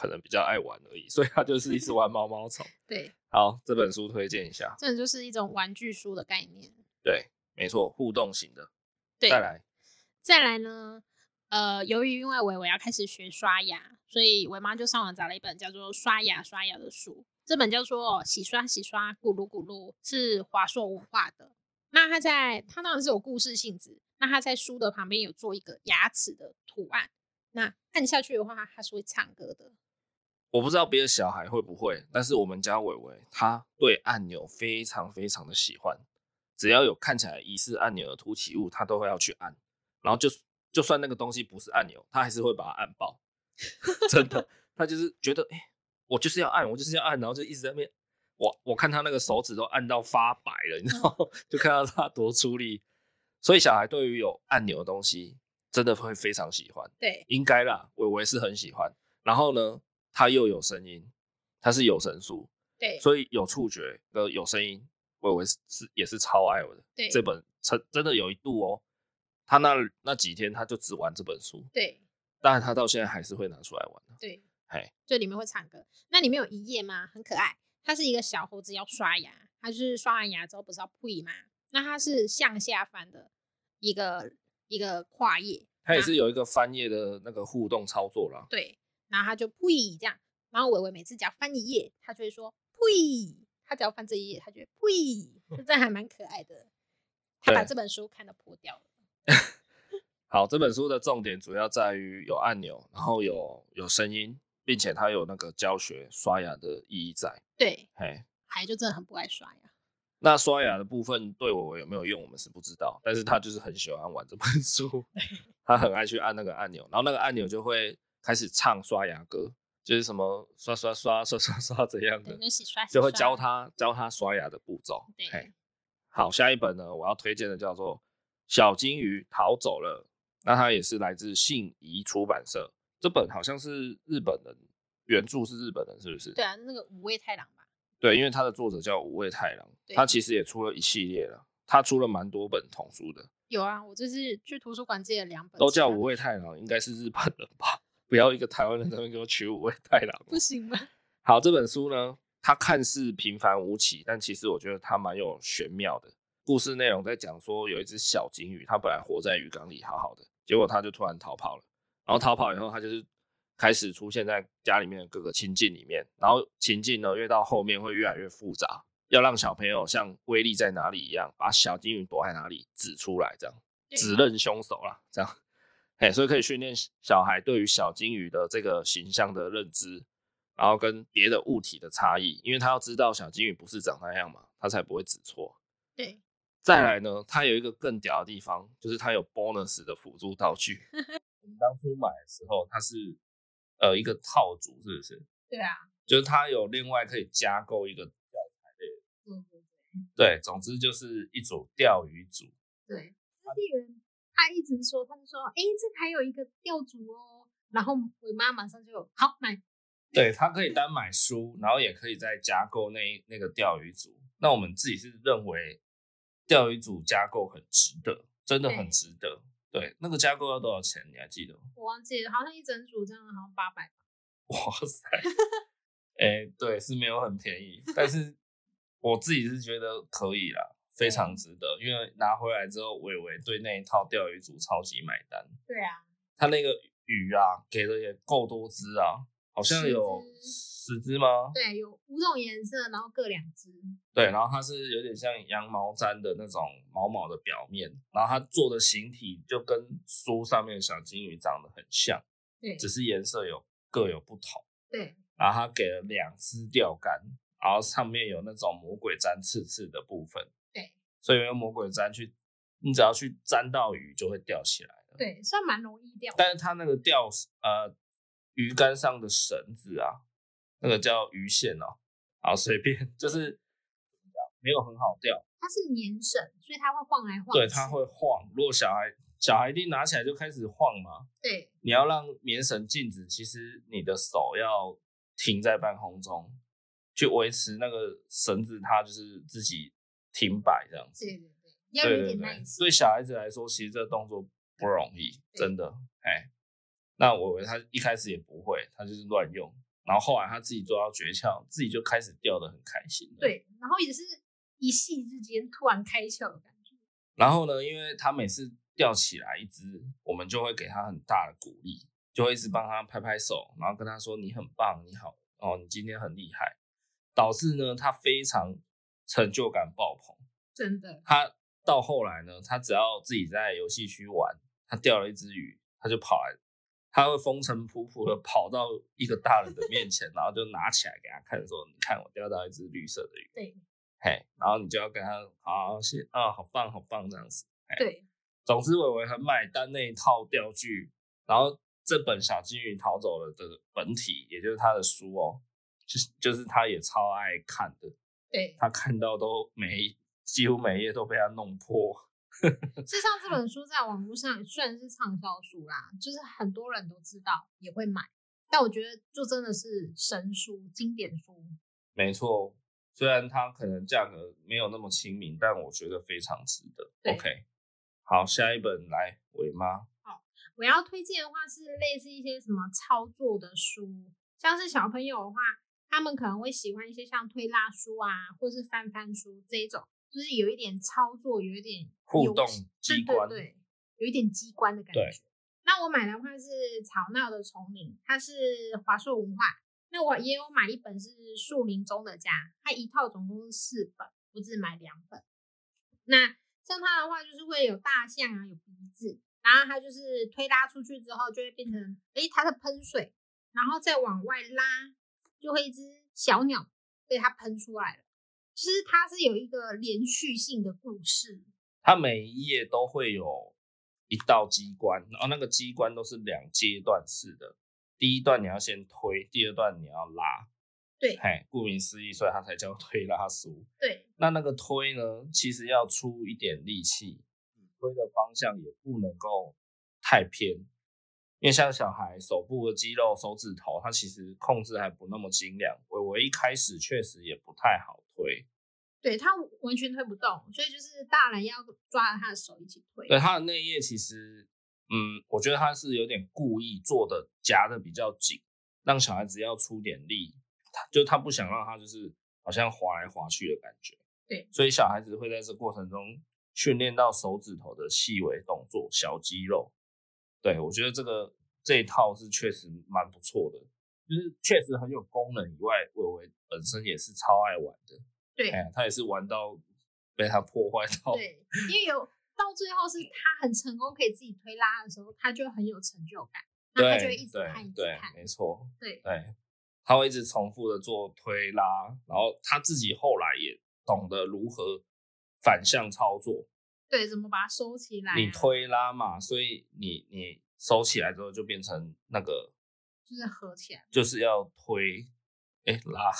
可能比较爱玩而已，所以他就是一直玩毛毛虫。对，好，这本书推荐一下，这就是一种玩具书的概念。对，没错，互动型的。对，再来，再来呢？呃，由于因为伟伟要开始学刷牙，所以伟妈就上网找了一本叫做《刷牙刷牙》的书。这本叫做《洗刷洗刷咕噜咕噜》，是华硕文化的。那它在它当然是有故事性质。那它在书的旁边有做一个牙齿的图案。那按下去的话，它是会唱歌的。我不知道别的小孩会不会，但是我们家伟伟他对按钮非常非常的喜欢，只要有看起来疑似按钮的凸起物，他都会要去按，然后就。就算那个东西不是按钮，他还是会把它按爆。真的，他就是觉得，哎、欸，我就是要按，我就是要按，然后就一直在那边。我我看他那个手指都按到发白了，你知道？就看到他多出力。所以小孩对于有按钮的东西，真的会非常喜欢。对，应该啦，伟伟是很喜欢。然后呢，他又有声音，它是有声书，对，所以有触觉的有声音，伟伟是也是超爱我的。对，这本真真的有一度哦。他那那几天他就只玩这本书，对，当然他到现在还是会拿出来玩，对，嘿，就里面会唱歌。那里面有一页吗？很可爱，它是一个小猴子要刷牙，它就是刷完牙之后不是要呸吗？那它是向下翻的一个一个跨页，它也是有一个翻页的那个互动操作啦。对，然后他就呸这样，然后伟伟每次只要翻一页，他就会说呸，他只要翻这一页，他就会呸，就这样还蛮可爱的。他把这本书看得破掉了。好，这本书的重点主要在于有按钮，然后有有声音，并且它有那个教学刷牙的意义在。对，嘿，还就真的很不爱刷牙。那刷牙的部分对我有没有用，我们是不知道。但是他就是很喜欢玩这本书，他很爱去按那个按钮，然后那个按钮就会开始唱刷牙歌，就是什么刷刷刷刷刷刷怎样的，就会教他教他刷牙的步骤。对，好，下一本呢，我要推荐的叫做。小金鱼逃走了，那它也是来自信宜出版社。这本好像是日本人，原著是日本人，是不是？对啊，那个五味太郎吧。对，因为它的作者叫五味太郎，对他其实也出了一系列了，他出了蛮多本童书的。有啊，我这是去图书馆借了两本。都叫五味太郎，应该是日本人吧？不要一个台湾人在那边给我取五味太郎，不行吗？好，这本书呢，它看似平凡无奇，但其实我觉得它蛮有玄妙的。故事内容在讲说，有一只小金鱼，它本来活在鱼缸里好好的，结果它就突然逃跑了。然后逃跑以后，它就是开始出现在家里面的各个情境里面。然后情境呢，越到后面会越来越复杂，要让小朋友像威力在哪里一样，把小金鱼躲在哪里指出来，这样指认凶手啦，这样。哎，所以可以训练小孩对于小金鱼的这个形象的认知，然后跟别的物体的差异，因为他要知道小金鱼不是长那样嘛，他才不会指错。对。再来呢，它有一个更屌的地方，就是它有 bonus 的辅助道具。我们当初买的时候，它是呃一个套组，是不是？对啊，就是它有另外可以加购一个钓材类。对对对。对，总之就是一组钓鱼组。对，那店员他一直说，他就说，哎，这还有一个钓组哦。然后我妈马上就好买。对，他可以单买书，然后也可以再加购那那个钓鱼组。那我们自己是认为。钓鱼组加购很值得，真的很值得。对，对，那个加购要多少钱？你还记得吗？我忘记了，好像一整组这样，好像八百吧。哇塞！哎、欸，对，是没有很便宜，但是我自己是觉得可以啦，非常值得。因为拿回来之后，伟伟对那一套钓鱼组超级买单。对啊，他那个鱼啊，给的也够多只啊。好像有十只吗？对，有五种颜色，然后各两只。对，然后它是有点像羊毛毡的那种毛毛的表面，然后它做的形体就跟书上面的小金鱼长得很像，对，只是颜色有各有不同。对，然后它给了两只钓竿，然后上面有那种魔鬼毡刺刺的部分。对，所以用魔鬼粘去，你只要去粘到鱼就会钓起来，的。对，算蛮容易钓。但是它那个钓呃鱼竿上的绳子啊，那个叫鱼线哦，好随便，就是没有很好钓。它是粘绳，所以它会晃来晃。对，它会晃。如果小孩小孩一定拿起来就开始晃嘛。对。你要让棉绳静止，其实你的手要停在半空中，去维持那个绳子，它就是自己停摆这样子。对对对，要有点耐心。对小孩子来说，其实这个动作不容易，真的。哎，那我以为他一开始也不会，他就是乱用，然后后来他自己做到诀窍，自己就开始钓的很开心。对，然后也是。一夕之间突然开窍的感觉。然后呢，因为他每次钓起来一只，我们就会给他很大的鼓励，就会一直帮他拍拍手，然后跟他说：“你很棒，你好哦，你今天很厉害。”导致呢，他非常成就感爆棚。真的。他到后来呢，他只要自己在游戏区玩，他钓了一只鱼，他就跑来，他会风尘仆仆的跑到一个大人的面前，然后就拿起来给他看，说：“你看，我钓到一只绿色的鱼。”对。嘿，然后你就要跟他好好谢啊，好棒好棒这样子。对，总之伟伟很买单那一套钓具，然后这本小金鱼逃走了的本体，也就是他的书哦，就是就是他也超爱看的。对，他看到都每几乎每页都被他弄破。事实上，这本书在网络上算是畅销书啦，就是很多人都知道也会买，但我觉得就真的是神书经典书。没错。虽然它可能价格没有那么亲民，但我觉得非常值得。OK，好，下一本来伟妈。好，我要推荐的话是类似一些什么操作的书，像是小朋友的话，他们可能会喜欢一些像推拉书啊，或是翻翻书这一种，就是有一点操作，有一点互动机关，对，对，对，有一点机关的感觉。那我买的话是吵闹的丛林，它是华硕文化。那我也有买一本是《树林中的家》，它一套总共是四本，我只买两本。那像它的话，就是会有大象啊，有鼻子，然后它就是推拉出去之后，就会变成，诶、欸，它的喷水，然后再往外拉，就会一只小鸟被它喷出来了。其实它是有一个连续性的故事，它每一页都会有一道机关，然后那个机关都是两阶段式的。第一段你要先推，第二段你要拉，对，嘿，顾名思义，所以它才叫推拉书。对，那那个推呢，其实要出一点力气，推的方向也不能够太偏，因为像小孩手部的肌肉、手指头，他其实控制还不那么精良。我我一开始确实也不太好推，对，他完全推不动，所以就是大人要抓着他的手一起推。对，他的内页其实。嗯，我觉得他是有点故意做的夹的比较紧，让小孩子要出点力，他就他不想让他就是好像滑来滑去的感觉。对，所以小孩子会在这过程中训练到手指头的细微动作、小肌肉。对，我觉得这个这一套是确实蛮不错的，就是确实很有功能以外，伟伟本身也是超爱玩的。对，哎，他也是玩到被他破坏到。对，因为有。到最后是他很成功，可以自己推拉的时候，他就很有成就感，那他就会一直看，一直看，没错，对对，他会一直重复的做推拉，然后他自己后来也懂得如何反向操作，对，怎么把它收起来？你推拉嘛，所以你你收起来之后就变成那个，就是合起来，就是要推，哎拉，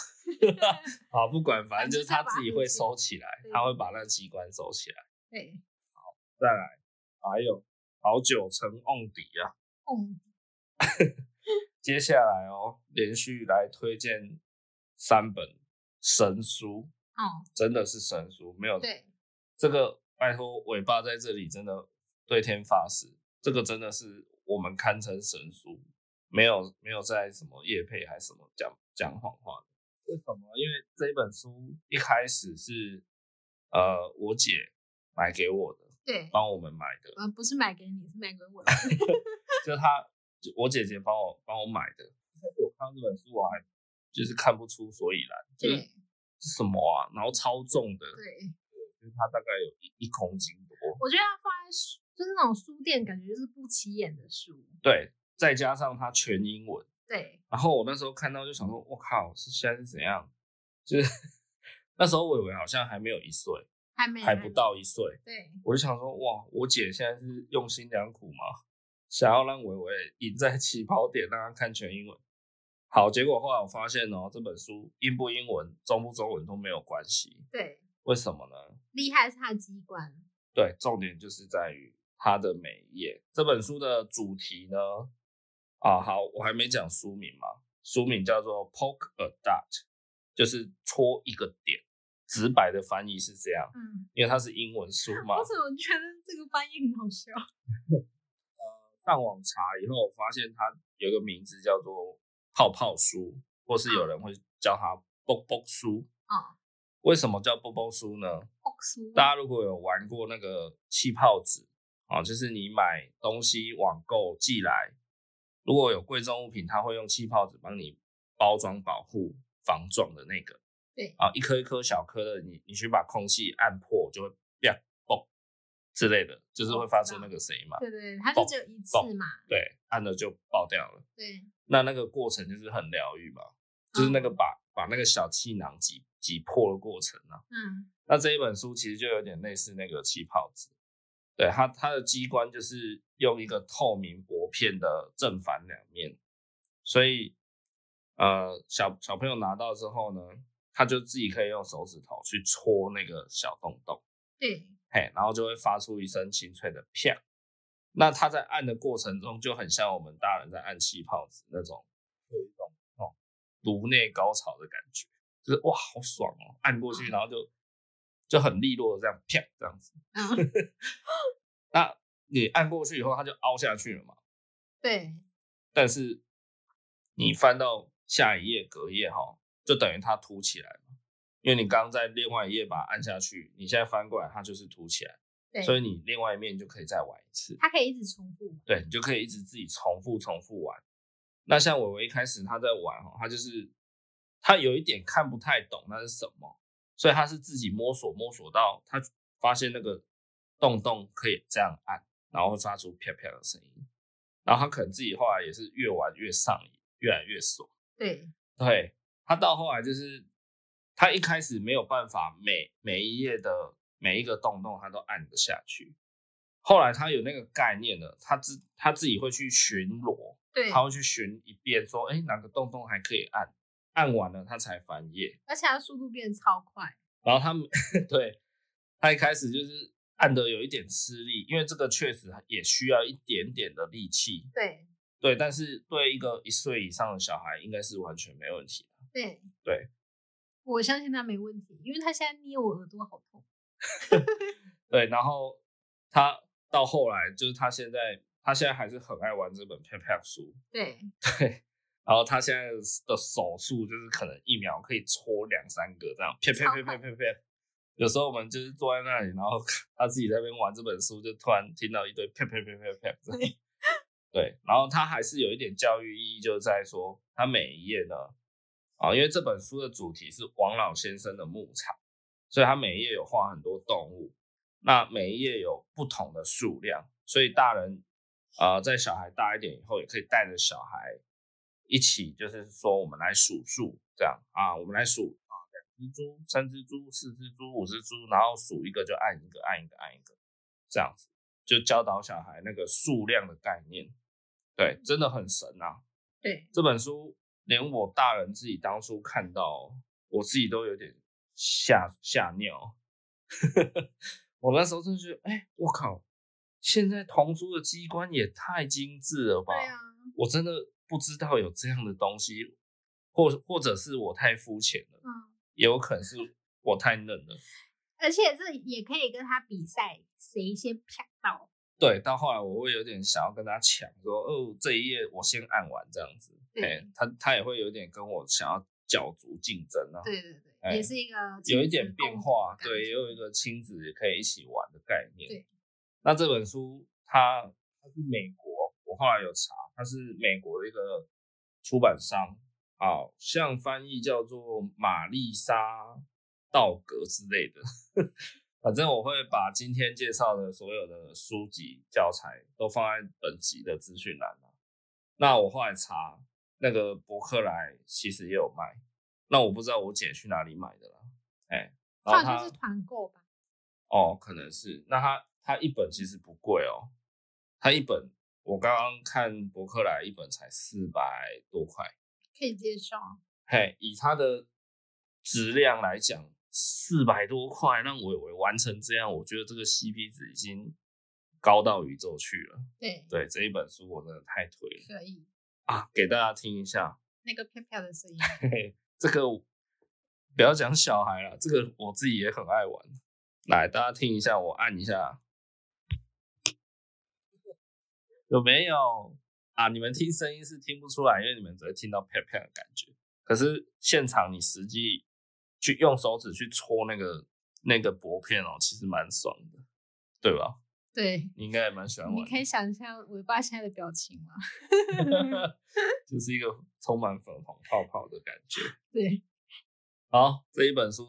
好不管，反正就是他自己会收起来，他会把那个机关收起来，对。好再来，还有好久成瓮底啊！接下来哦，连续来推荐三本神书哦，真的是神书，没有对这个拜托尾巴在这里真的对天发誓，这个真的是我们堪称神书，没有没有在什么叶配还是什么讲讲谎话的。为什么？因为这一本书一开始是呃我姐买给我的。对，帮我们买的，呃，不是买给你，是买给我的。就他，我姐姐帮我帮我买的。一开始我看到这本书，我还就是看不出所以然，就是是什么啊？然后超重的，对，就是它大概有一一公斤多。我觉得它放在书，就是那种书店，感觉就是不起眼的书。对，再加上它全英文。对。然后我那时候看到就想说，我靠，是现在是怎样？就是 那时候伟伟好像还没有一岁。还没还不到一岁。对，我就想说，哇，我姐现在是用心良苦吗？想要让伟伟赢在起跑点，让他看全英文。好，结果后来我发现哦，这本书英不英文、中不中文都没有关系。对，为什么呢？厉害是它的机关。对，重点就是在于它的每一页。这本书的主题呢？啊，好，我还没讲书名嘛。书名叫做 “Poke a Dot”，就是戳一个点。直白的翻译是这样，嗯，因为它是英文书嘛。我怎么觉得这个翻译很好笑？呃，上网查以后，我发现它有一个名字叫做。泡泡书，或是有人会叫它“啵啵书”啊？为什么叫“波波酥”呢？大家如果有玩过那个气泡纸啊，就是你买东西网购寄来，如果有贵重物品，它会用气泡纸帮你包装保护防撞的那个。对啊，一颗一颗小颗的，你你去把空气按破，就会啪嘣之类的，就是会发出那个声音嘛。对对，它就只有一次嘛。对，按了就爆掉了。对。那那个过程就是很疗愈嘛，就是那个把、嗯、把那个小气囊挤挤破的过程啊。嗯，那这一本书其实就有点类似那个气泡纸，对它它的机关就是用一个透明薄片的正反两面，所以呃小小朋友拿到之后呢，他就自己可以用手指头去戳那个小洞洞，对，嘿，然后就会发出一声清脆的啪。那他在按的过程中就很像我们大人在按气泡纸那种，颅内高潮的感觉，就是哇，好爽哦！按过去，然后就就很利落的这样啪这样子。嗯、那你按过去以后，它就凹下去了嘛？对。但是你翻到下一页隔页哈，就等于它凸起来嘛，因为你刚刚在另外一页把它按下去，你现在翻过来，它就是凸起来。对，所以你另外一面就可以再玩一次，它可以一直重复。对，你就可以一直自己重复重复玩。那像伟伟一开始他在玩哈，他就是他有一点看不太懂那是什么，所以他是自己摸索摸索到他发现那个洞洞可以这样按，然后发出啪啪的声音。然后他可能自己后来也是越玩越上瘾，越来越爽。对，对，他到后来就是他一开始没有办法每每一页的。每一个洞洞他都按得下去，后来他有那个概念了，他自他自己会去巡逻，对，他会去巡一遍，说，哎，哪个洞洞还可以按，按完了他才翻页，而且他速度变得超快。然后他们 对他一开始就是按的有一点吃力，因为这个确实也需要一点点的力气，对。对，但是对一个一岁以上的小孩应该是完全没问题的，对。对，我相信他没问题，因为他现在捏我耳朵好痛。对，然后他到后来就是他现在，他现在还是很爱玩这本啪啪书。对 对，然后他现在的手速就是可能一秒可以戳两三个这样，啪啪啪啪啪啪。有时候我们就是坐在那里，然后他自己在那边玩这本书，就突然听到一堆啪啪啪啪啪啪。对，对，然后他还是有一点教育意义，就是在说他每一页呢，啊，因为这本书的主题是王老先生的牧场。所以他每一页有画很多动物，那每一页有不同的数量，所以大人啊、呃，在小孩大一点以后，也可以带着小孩一起，就是说我们来数数，这样啊，我们来数啊，两只猪、三只猪、四只猪、五只猪，然后数一个就按一个，按一个，按一个，这样子就教导小孩那个数量的概念，对，真的很神啊！对，这本书连我大人自己当初看到，我自己都有点。吓吓尿！我那时候真的觉得，哎、欸，我靠！现在童书的机关也太精致了吧？对啊，我真的不知道有这样的东西，或或者是我太肤浅了，嗯，也有可能是我太嫩了。而且这也可以跟他比赛，谁先啪到。对，到后来我会有点想要跟他抢，说，哦，这一页我先按完这样子。对、欸，他他也会有点跟我想要角逐竞争啊。对对对。也是一个有一点变化，对，也有一个亲子也可以一起玩的概念。对，那这本书它它是美国，我后来有查，它是美国的一个出版商，好像翻译叫做玛丽莎道格之类的。反正我会把今天介绍的所有的书籍教材都放在本集的资讯栏。那我后来查，那个博客来其实也有卖。那我不知道我姐去哪里买的了，哎、欸，然是团购吧？哦，可能是。那它它一本其实不贵哦，它一本我刚刚看博客来一本才四百多块，可以接受。嘿，以它的质量来讲，四百多块让伟伟完成这样，我觉得这个 CP 值已经高到宇宙去了。对对，这一本书我真的太推了。可以啊，给大家听一下那个飘飘的声音。这个不要讲小孩了，这个我自己也很爱玩。来，大家听一下，我按一下，有没有啊？你们听声音是听不出来，因为你们只会听到飘飘的感觉。可是现场你实际去用手指去戳那个那个薄片哦，其实蛮爽的，对吧？对，你应该也蛮喜欢玩。你可以想象尾巴现在的表情吗？就是一个充满粉红泡泡的感觉。对，好，这一本书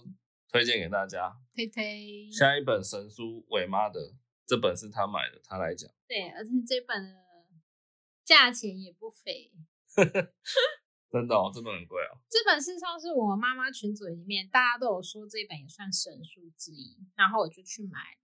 推荐给大家。推推。下一本神书尾妈的，这本是他买的，他来讲。对，而且这本的价钱也不菲。真的哦，这本很贵哦。这本事实上是我妈妈群组里面大家都有说这本也算神书之一，然后我就去买了。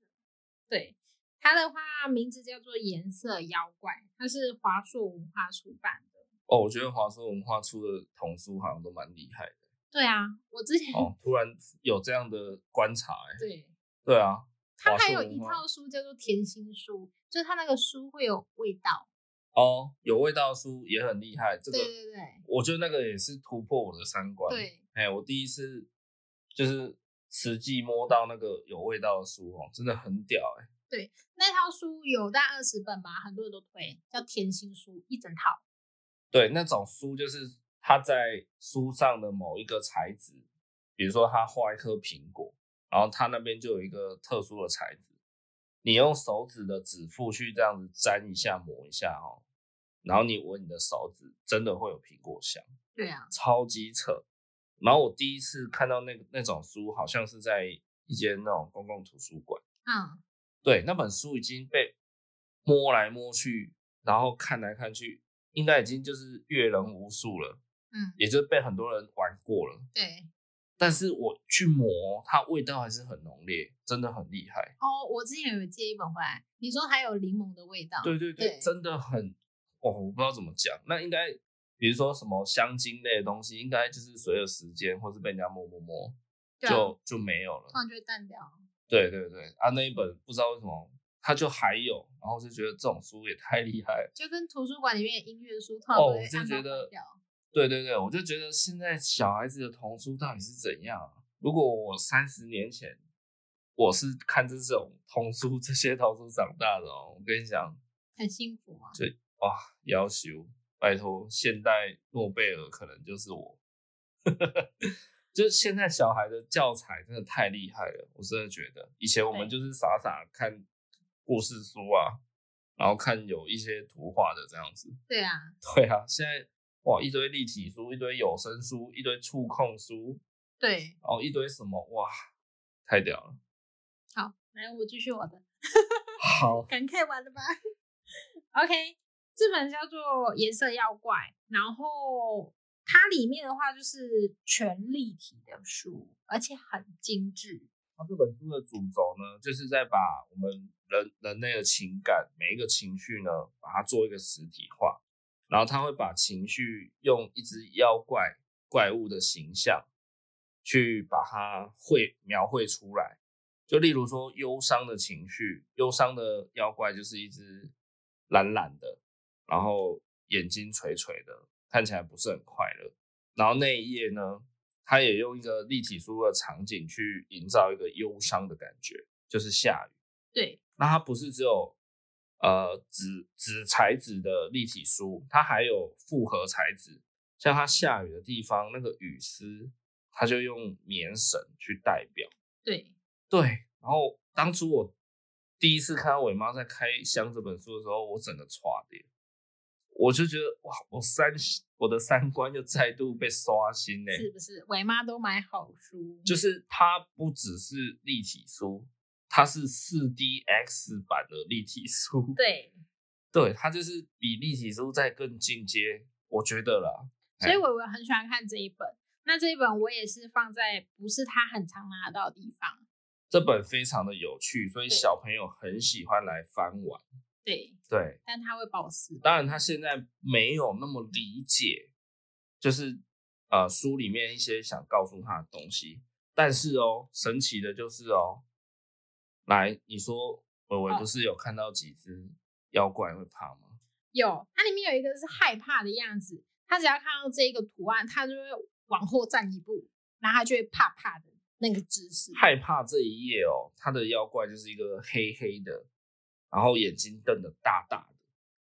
对，它的话名字叫做《颜色妖怪》，它是华硕文化出版的。哦，我觉得华硕文化出的童书好像都蛮厉害的。对啊，我之前哦，突然有这样的观察哎。对。对啊。它还有一套书叫做甜心书，就是它那个书会有味道。哦，有味道的书也很厉害，这个对对对，我觉得那个也是突破我的三观。对，哎，我第一次就是实际摸到那个有味道的书哦，真的很屌哎。对，那套书有大概二十本吧，很多人都推，叫甜心书一整套。对，那种书就是它在书上的某一个材质，比如说它画一颗苹果，然后它那边就有一个特殊的材质，你用手指的指腹去这样子沾一下、抹一下哦。然后你闻你的手指，真的会有苹果香。对啊，超级扯。然后我第一次看到那那种书，好像是在一间那种公共图书馆。嗯，对，那本书已经被摸来摸去，然后看来看去，应该已经就是阅人无数了。嗯，也就被很多人玩过了。对，但是我去磨，它味道还是很浓烈，真的很厉害。哦，我之前有借一本回来，你说还有柠檬的味道。对对对，对真的很。哦，我不知道怎么讲，那应该比如说什么香精类的东西，应该就是随着时间或是被人家摸摸摸，就、啊、就没有了，突然就会淡掉。对对对，啊，那一本不知道为什么他就还有，然后就觉得这种书也太厉害了，就跟图书馆里面的音乐书哦，我就觉得，对对对，我就觉得现在小孩子的童书到底是怎样啊？如果我三十年前我是看这种童书这些童书长大的哦，我跟你讲，很幸福啊，对。哇，要求，拜托，现代诺贝尔可能就是我，就是现在小孩的教材真的太厉害了，我真的觉得，以前我们就是傻傻看故事书啊，然后看有一些图画的这样子。对啊，对啊，现在哇，一堆立体书，一堆有声书，一堆触控书，对，然后一堆什么，哇，太屌了。好，来，我继续我的。好，感慨完了吧？OK。这本叫做《颜色妖怪》，然后它里面的话就是全立体的书，而且很精致。它这本书的主轴呢，就是在把我们人人类的情感每一个情绪呢，把它做一个实体化，然后他会把情绪用一只妖怪怪物的形象去把它绘描绘出来。就例如说忧伤的情绪，忧伤的妖怪就是一只懒懒的。然后眼睛垂垂的，看起来不是很快乐。然后那一页呢，他也用一个立体书的场景去营造一个忧伤的感觉，就是下雨。对，那它不是只有呃纸纸材质的立体书，它还有复合材质，像它下雨的地方那个雨丝，它就用棉绳去代表。对对，然后当初我第一次看到伟妈在开箱这本书的时候，我整个剉咧。我就觉得哇，我三我的三观又再度被刷新呢，是不是？伟妈都买好书，就是它不只是立体书，它是四 D X 版的立体书。对，对，它就是比立体书再更进阶，我觉得啦。所以伟伟很喜欢看这一本，那这一本我也是放在不是他很常拿到的地方，这本非常的有趣，所以小朋友很喜欢来翻玩。对对，但他会爆死。当然，他现在没有那么理解，就是呃书里面一些想告诉他的东西。但是哦，神奇的就是哦，来，你说伟伟不是有看到几只妖怪会怕吗？哦、有，它里面有一个是害怕的样子，他只要看到这一个图案，他就会往后站一步，然后他就会怕怕的那个姿势。害怕这一页哦，他的妖怪就是一个黑黑的。然后眼睛瞪得大大的，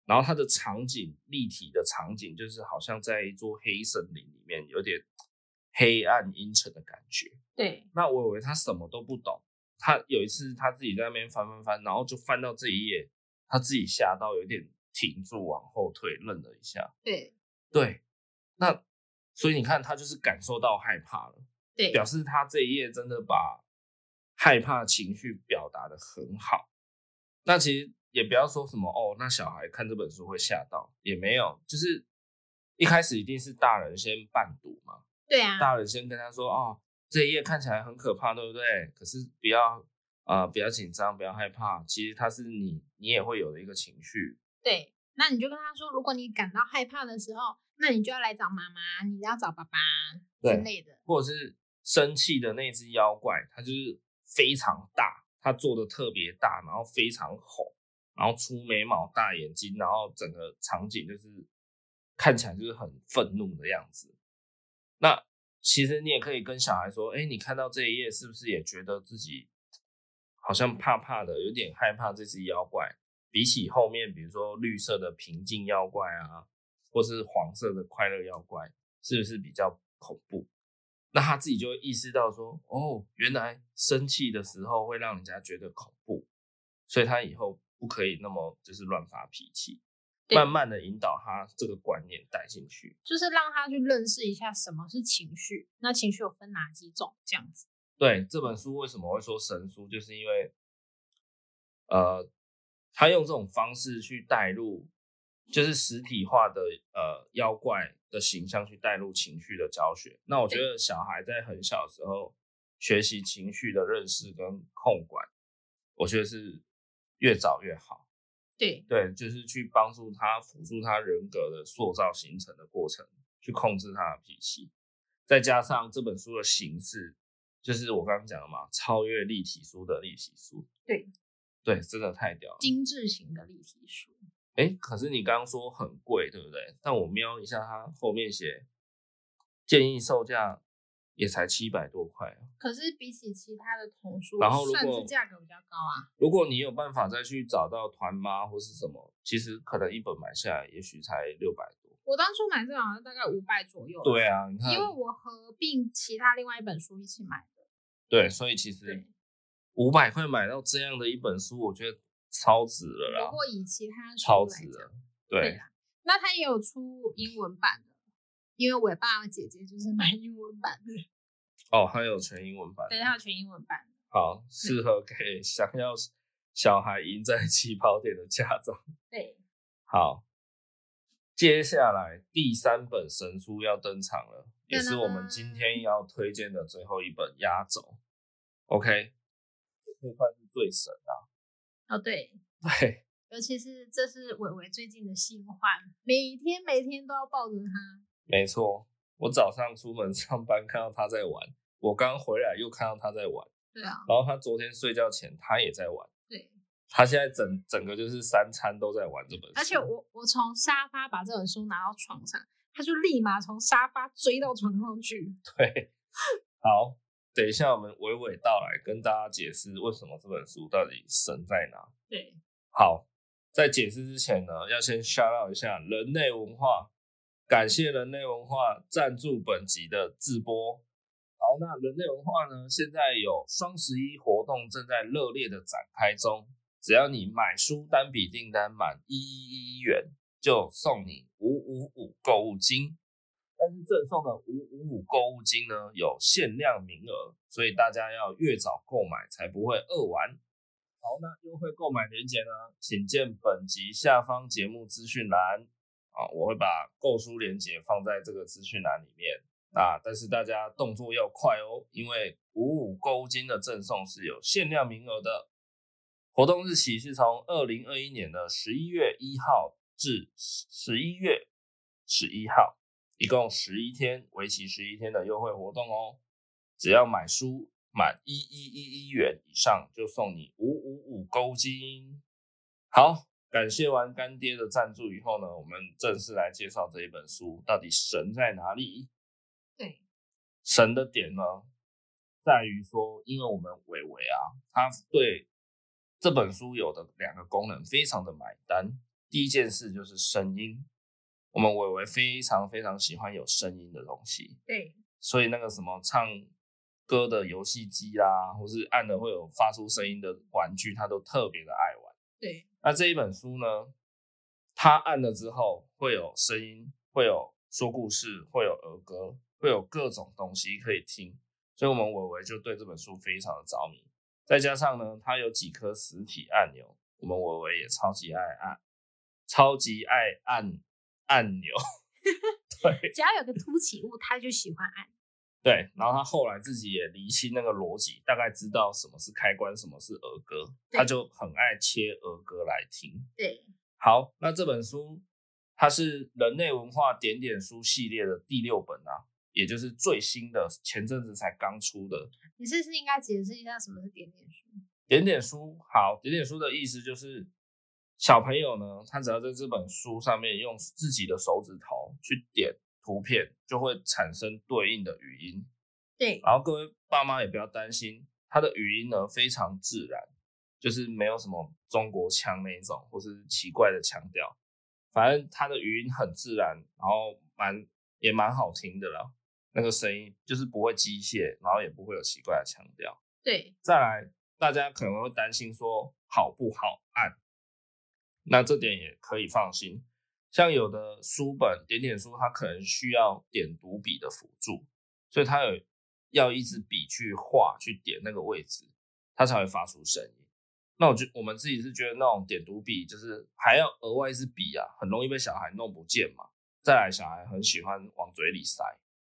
然后它的场景立体的场景就是好像在一座黑森林里面，有点黑暗阴沉的感觉。对，那我以为他什么都不懂。他有一次他自己在那边翻翻翻，然后就翻到这一页，他自己吓到有点停住，往后退，愣了一下。对对，那所以你看，他就是感受到害怕了。对，表示他这一页真的把害怕情绪表达的很好。那其实也不要说什么哦，那小孩看这本书会吓到，也没有，就是一开始一定是大人先伴读嘛。对啊，大人先跟他说哦，这一页看起来很可怕，对不对？可是不要啊、呃，不要紧张，不要害怕，其实它是你你也会有的一个情绪。对，那你就跟他说，如果你感到害怕的时候，那你就要来找妈妈，你要找爸爸之类的，或者是生气的那只妖怪，它就是非常大。他做的特别大，然后非常红，然后粗眉毛、大眼睛，然后整个场景就是看起来就是很愤怒的样子。那其实你也可以跟小孩说：“哎，你看到这一页，是不是也觉得自己好像怕怕的，有点害怕这只妖怪？比起后面，比如说绿色的平静妖怪啊，或是黄色的快乐妖怪，是不是比较恐怖？”那他自己就会意识到说，哦，原来生气的时候会让人家觉得恐怖，所以他以后不可以那么就是乱发脾气，慢慢的引导他这个观念带进去，就是让他去认识一下什么是情绪，那情绪有分哪几种这样子。对，这本书为什么会说神书，就是因为，呃，他用这种方式去带入，就是实体化的呃妖怪。的形象去带入情绪的教学，那我觉得小孩在很小的时候学习情绪的认识跟控管，我觉得是越早越好。对对，就是去帮助他辅助他人格的塑造形成的过程，去控制他的脾气。再加上这本书的形式，就是我刚刚讲的嘛，超越立体书的立体书。对对，真的太屌了，精致型的立体书。哎，可是你刚刚说很贵，对不对？但我瞄一下，它后面写建议售价也才七百多块。可是比起其他的童书，然后如果算是价格比较高啊。如果你有办法再去找到团妈或是什么，其实可能一本买下来也许才六百多。我当初买这好像大概五百左右。对啊，你看，因为我合并其他另外一本书一起买的。对，所以其实五百块买到这样的一本书，我觉得。超值了啦！不过以其他超值了，对，对。那他也有出英文版的，因为我爸姐姐就是买英文版的。哦，还有全英文版，对，他有全英文版。好，适合给想要小孩赢在起跑点的家长。对，好，接下来第三本神书要登场了，也是我们今天要推荐的最后一本压轴。OK，这块是最神啊！哦，对 对，尤其是这是伟伟最近的新欢，每天每天都要抱着他。没错，我早上出门 上班看到他在玩，我刚回来又看到他在玩。对啊，然后他昨天睡觉前他也在玩。对，他现在整整个就是三餐都在玩这本书。而且我我从沙发把这本书拿到床上，他就立马从沙发追到床上去。对，好。等一下，我们娓娓道来，跟大家解释为什么这本书到底神在哪。对，好，在解释之前呢，要先 shout out 一下人类文化，感谢人类文化赞助本集的直播。好，那人类文化呢，现在有双十一活动正在热烈的展开中，只要你买书单笔订单满一一一元，就送你五五五购物金。但是赠送的五五五购物金呢，有限量名额，所以大家要越早购买才不会饿完。好，那优惠购买链接呢，请见本集下方节目资讯栏啊，我会把购书链接放在这个资讯栏里面。啊，但是大家动作要快哦，因为五五购物金的赠送是有限量名额的。活动日期是从二零二一年的十一月一号至十一月十一号，一共十一天，为期十一天的优惠活动哦。只要买书满一一一一元以上，就送你五五五勾金。好，感谢完干爹的赞助以后呢，我们正式来介绍这一本书，到底神在哪里？对，神的点呢，在于说，因为我们伟伟啊，他对这本书有的两个功能非常的买单。第一件事就是声音，我们伟伟非常非常喜欢有声音的东西。对，所以那个什么唱歌的游戏机啦，或是按了会有发出声音的玩具，他都特别的爱玩。对，那这一本书呢，他按了之后会有声音，会有说故事，会有儿歌。会有各种东西可以听，所以我们伟伟就对这本书非常的着迷。再加上呢，它有几颗实体按钮，我们伟伟也超级爱按，超级爱按按钮。对，只要有个凸起物，他就喜欢按。对，然后他后来自己也厘清那个逻辑，大概知道什么是开关，什么是儿歌，他就很爱切儿歌来听。对，好，那这本书它是人类文化点点书系列的第六本啊。也就是最新的，前阵子才刚出的。你是不是应该解释一下什么是点点书？点点书，好，点点书的意思就是小朋友呢，他只要在这本书上面用自己的手指头去点图片，就会产生对应的语音。对，然后各位爸妈也不要担心，他的语音呢非常自然，就是没有什么中国腔那一种或是奇怪的腔调，反正他的语音很自然，然后蛮也蛮好听的啦。那个声音就是不会机械，然后也不会有奇怪的腔调。对，再来，大家可能会担心说好不好按，那这点也可以放心。像有的书本点点书，它可能需要点读笔的辅助，所以它有要一支笔去画去点那个位置，它才会发出声音。那我觉我们自己是觉得那种点读笔就是还要额外一支笔啊，很容易被小孩弄不见嘛。再来，小孩很喜欢往嘴里塞。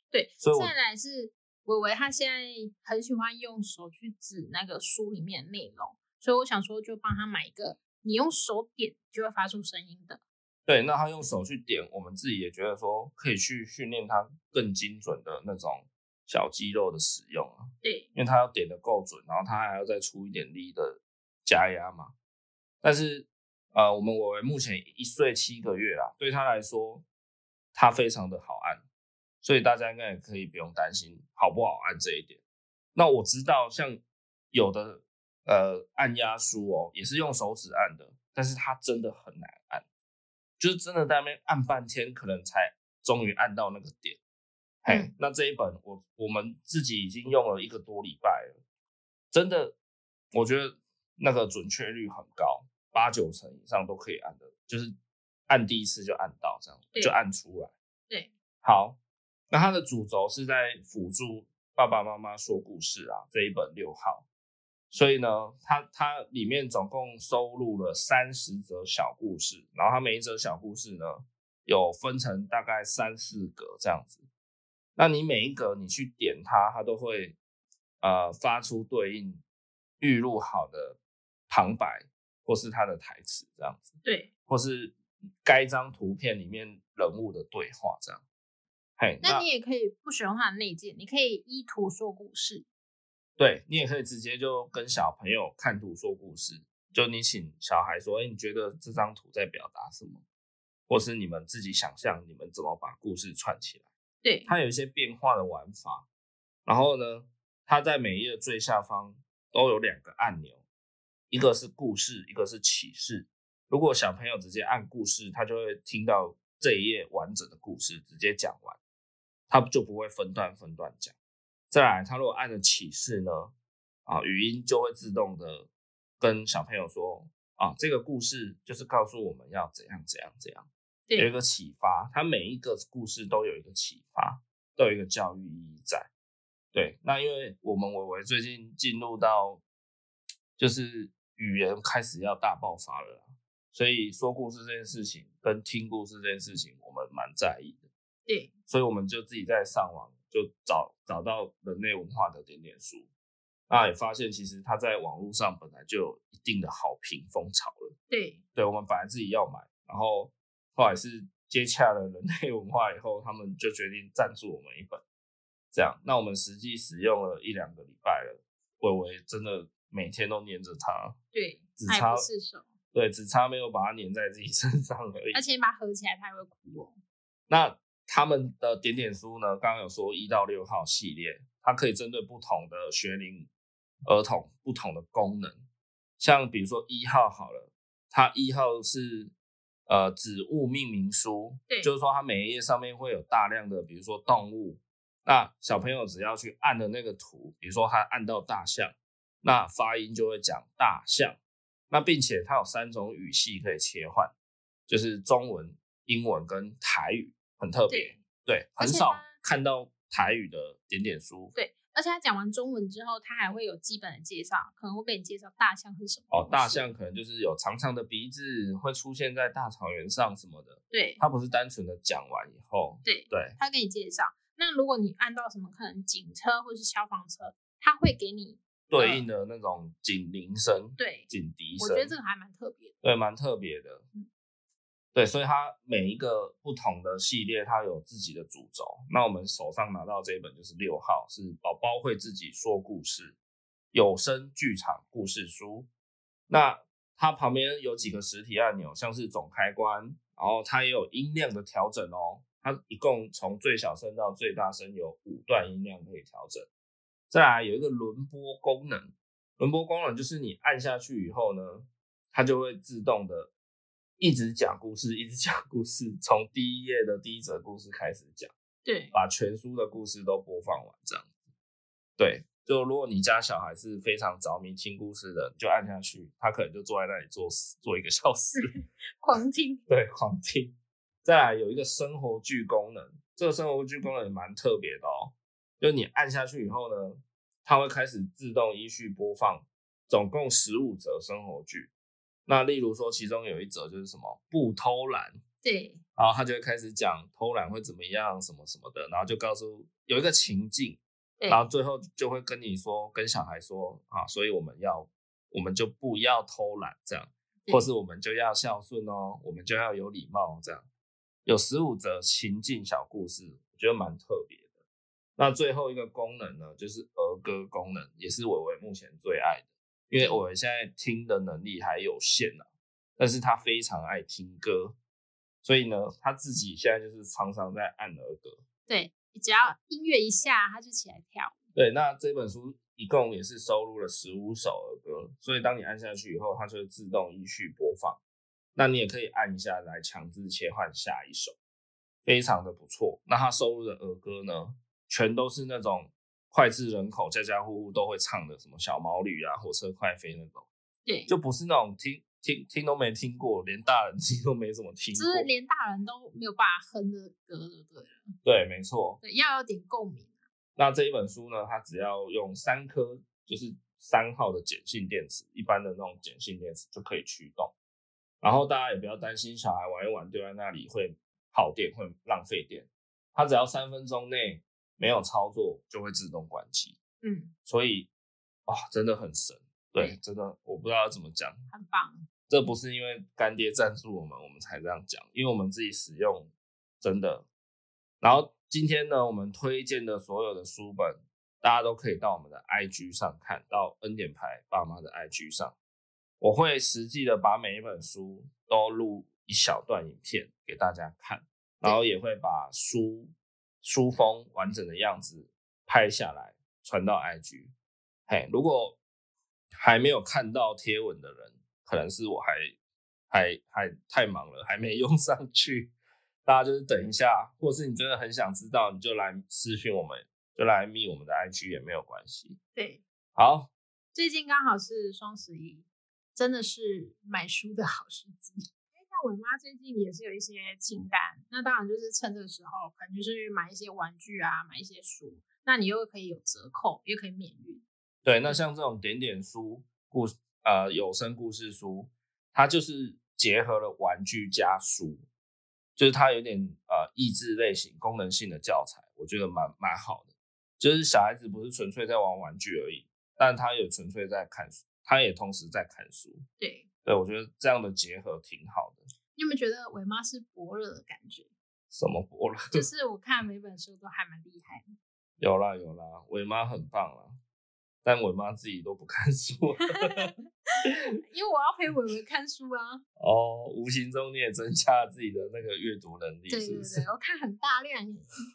对，所以再来是伟伟，他现在很喜欢用手去指那个书里面的内容，所以我想说，就帮他买一个，你用手点就会发出声音的。对，那他用手去点，我们自己也觉得说可以去训练他更精准的那种小肌肉的使用啊。对，因为他要点的够准，然后他还要再出一点力的加压嘛。但是呃，我们伟伟目前一岁七个月啦，对他来说，他非常的好按。所以大家应该也可以不用担心好不好按这一点。那我知道像有的呃按压书哦，也是用手指按的，但是它真的很难按，就是真的在那边按半天，可能才终于按到那个点。嘿，嗯，那这一本我我们自己已经用了一个多礼拜了，真的，我觉得那个准确率很高，八九成以上都可以按的，就是按第一次就按到这样，就按出来。对，好。那它的主轴是在辅助爸爸妈妈说故事啊，这一本六号，所以呢，它它里面总共收录了三十则小故事，然后它每一则小故事呢，有分成大概三四格这样子。那你每一格你去点它，它都会呃发出对应预录好的旁白或是它的台词这样子，对，或是该张图片里面人物的对话这样。Hey, 那你也可以不使用它的内建，你可以依图说故事。对，你也可以直接就跟小朋友看图说故事，就你请小孩说：“哎，你觉得这张图在表达什么？”或是你们自己想象你们怎么把故事串起来。对，它有一些变化的玩法。然后呢，它在每页最下方都有两个按钮，一个是故事，一个是启示。如果小朋友直接按故事，他就会听到这一页完整的故事，直接讲完。他就不会分段分段讲。再来，他如果按了启示呢，啊，语音就会自动的跟小朋友说，啊，这个故事就是告诉我们要怎样怎样怎样，有一个启发。他每一个故事都有一个启发，都有一个教育意义在。对，那因为我们维维最近进入到，就是语言开始要大爆发了，所以说故事这件事情跟听故事这件事情，我们蛮在意的。对，所以我们就自己在上网就找找到人类文化的点点书，那也发现其实它在网络上本来就有一定的好评风潮了。对，对，我们本来自己要买，然后后来是接洽了人类文化以后，他们就决定赞助我们一本，这样。那我们实际使用了一两个礼拜了，伟伟真的每天都黏着它，对，只差不释手，对，只差没有把它黏在自己身上而已。而且把它合起来，它还会哭哦。那他们的点点书呢？刚刚有说一到六号系列，它可以针对不同的学龄儿童不同的功能。像比如说一号好了，它一号是呃植物命名书，对，就是说它每一页上面会有大量的，比如说动物。那小朋友只要去按的那个图，比如说他按到大象，那发音就会讲大象。那并且它有三种语系可以切换，就是中文。英文跟台语很特别，对，很少看到台语的点点书。对，而且他讲完中文之后，他还会有基本的介绍，可能会给你介绍大象是什么。哦，大象可能就是有长长的鼻子，会出现在大草原上什么的。对，他不是单纯的讲完以后，对对，他给你介绍。那如果你按到什么，可能警车或是消防车，他会给你对应的那种警铃声，对，警笛声。我觉得这个还蛮特别的，对，蛮特别的。嗯对，所以它每一个不同的系列，它有自己的主轴。那我们手上拿到这一本就是六号，是宝宝会自己说故事有声剧场故事书。那它旁边有几个实体按钮，像是总开关，然后它也有音量的调整哦。它一共从最小声到最大声有五段音量可以调整。再来有一个轮播功能，轮播功能就是你按下去以后呢，它就会自动的。一直讲故事，一直讲故事，从第一页的第一则故事开始讲，对，把全书的故事都播放完，这样子。对，就如果你家小孩是非常着迷听故事的，就按下去，他可能就坐在那里坐坐一个小时，狂听。对，狂听。再来有一个生活剧功能，这个生活剧功能也蛮特别的哦，就你按下去以后呢，它会开始自动依序播放，总共十五则生活剧。那例如说，其中有一则就是什么不偷懒，对，然后他就会开始讲偷懒会怎么样，什么什么的，然后就告诉有一个情境，然后最后就会跟你说，跟小孩说啊，所以我们要，我们就不要偷懒这样，或是我们就要孝顺哦，我们就要有礼貌这样，有十五则情境小故事，我觉得蛮特别的。那最后一个功能呢，就是儿歌功能，也是伟伟目前最爱的。因为我们现在听的能力还有限呐、啊，但是他非常爱听歌，所以呢，他自己现在就是常常在按儿歌。对，只要音乐一下，他就起来跳。对，那这本书一共也是收录了十五首儿歌，所以当你按下去以后，它就会自动依序播放。那你也可以按一下来强制切换下一首，非常的不错。那他收录的儿歌呢，全都是那种。脍炙人口，家家户户都会唱的，什么小毛驴啊，火车快飞那种，对，就不是那种听听听都没听过，连大人自己都没怎么听过，就是连大人都没有办法哼的歌，就对了。对，没错。对，要有点共鸣。那这一本书呢，它只要用三颗，就是三号的碱性电池，一般的那种碱性电池就可以驱动。然后大家也不要担心小孩玩一玩丢在那里会耗电，会浪费电。它只要三分钟内。没有操作就会自动关机，嗯，所以啊、哦，真的很神，对，嗯、真的我不知道要怎么讲，很棒。这不是因为干爹赞助我们，我们才这样讲，因为我们自己使用真的。然后今天呢，我们推荐的所有的书本，大家都可以到我们的 IG 上看到恩点牌爸妈的 IG 上，我会实际的把每一本书都录一小段影片给大家看，然后也会把书。书封完整的样子拍下来传到 IG，嘿，如果还没有看到贴文的人，可能是我还还还太忙了，还没 用上去。大家就是等一下，或是你真的很想知道，你就来私讯我们，就来密我们的 IG 也没有关系。对，好，最近刚好是双十一，真的是买书的好时机。我妈最近也是有一些清单，那当然就是趁这个时候，可能就是买一些玩具啊，买一些书，那你又可以有折扣，又可以免运。对，那像这种点点书故呃有声故事书，它就是结合了玩具加书，就是它有点呃益智类型、功能性的教材，我觉得蛮蛮好的。就是小孩子不是纯粹在玩玩具而已，但他也纯粹在看书，他也同时在看书。对，对我觉得这样的结合挺好的。你有没有觉得伟妈是伯乐的感觉？什么伯乐？就 是我看每本书都还蛮厉害的。有啦有啦，伟妈很棒啦，但伟妈自己都不看书，因为我要陪伟伟看书啊。哦，无形中你也增加了自己的那个阅读能力，对对对，我看很大量。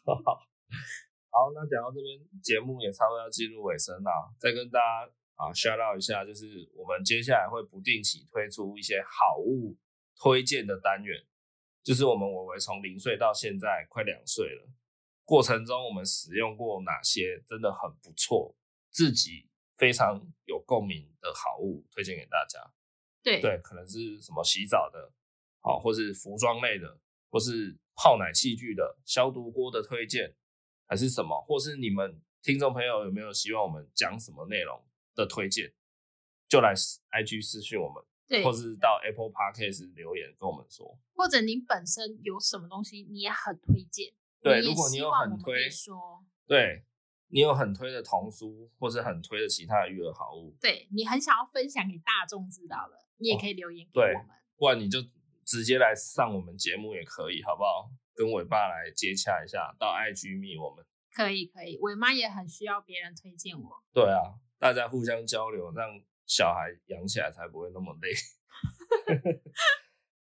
好，那讲到这边，节目也差不多要进入尾声了。再跟大家啊 shout out 一下，就是我们接下来会不定期推出一些好物推荐的单元。就是我们维维从零岁到现在快两岁了，过程中我们使用过哪些真的很不错，自己非常有共鸣的好物推荐给大家。对对，可能是什么洗澡的，好，或是服装类的，或是泡奶器具的，消毒锅的推荐。还是什么，或是你们听众朋友有没有希望我们讲什么内容的推荐，就来 IG 私讯我们，对，或是到 Apple Podcast 留言跟我们说，或者您本身有什么东西你也很推荐，对，如果你有很推说，对，你有很推的童书，或是很推的其他的育儿好物，对，你很想要分享给大众知道的，你也可以留言给我们，哦，不然你就直接来上我们节目也可以，好不好？跟伟爸来接洽一下，到 IG 密我们可以可以。伟妈也很需要别人推荐我。对啊，大家互相交流，让小孩养起来才不会那么累。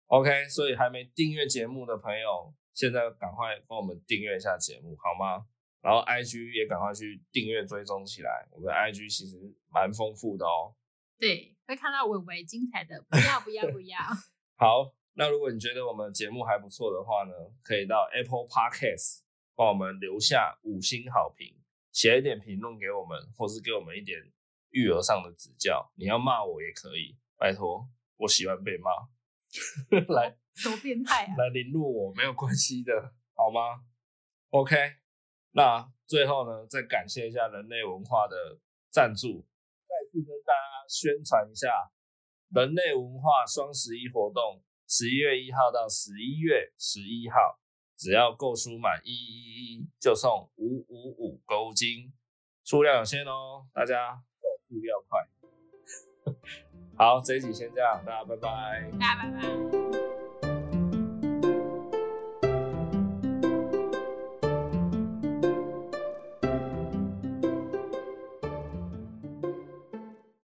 OK，所以还没订阅节目的朋友，现在赶快帮我们订阅一下节目好吗？然后 IG 也赶快去订阅追踪起来，我们的 IG 其实蛮丰富的哦。对，会看到伟伟精彩的，不要不要不要。好。那如果你觉得我们节目还不错的话呢，可以到 Apple Podcast 帮我们留下五星好评，写一点评论给我们，或是给我们一点育儿上的指教。你要骂我也可以，拜托，我喜欢被骂。来，多变态啊！来凌辱我没有关系的，好吗？OK，那最后呢，再感谢一下人类文化的赞助，再次跟大家宣传一下人类文化双十一活动。十一月一号到十一月十一号，只要购书满一一一就送五五五购金，数量有限哦，大家手速要快。好，这一集先这样，大家拜拜，大家拜拜。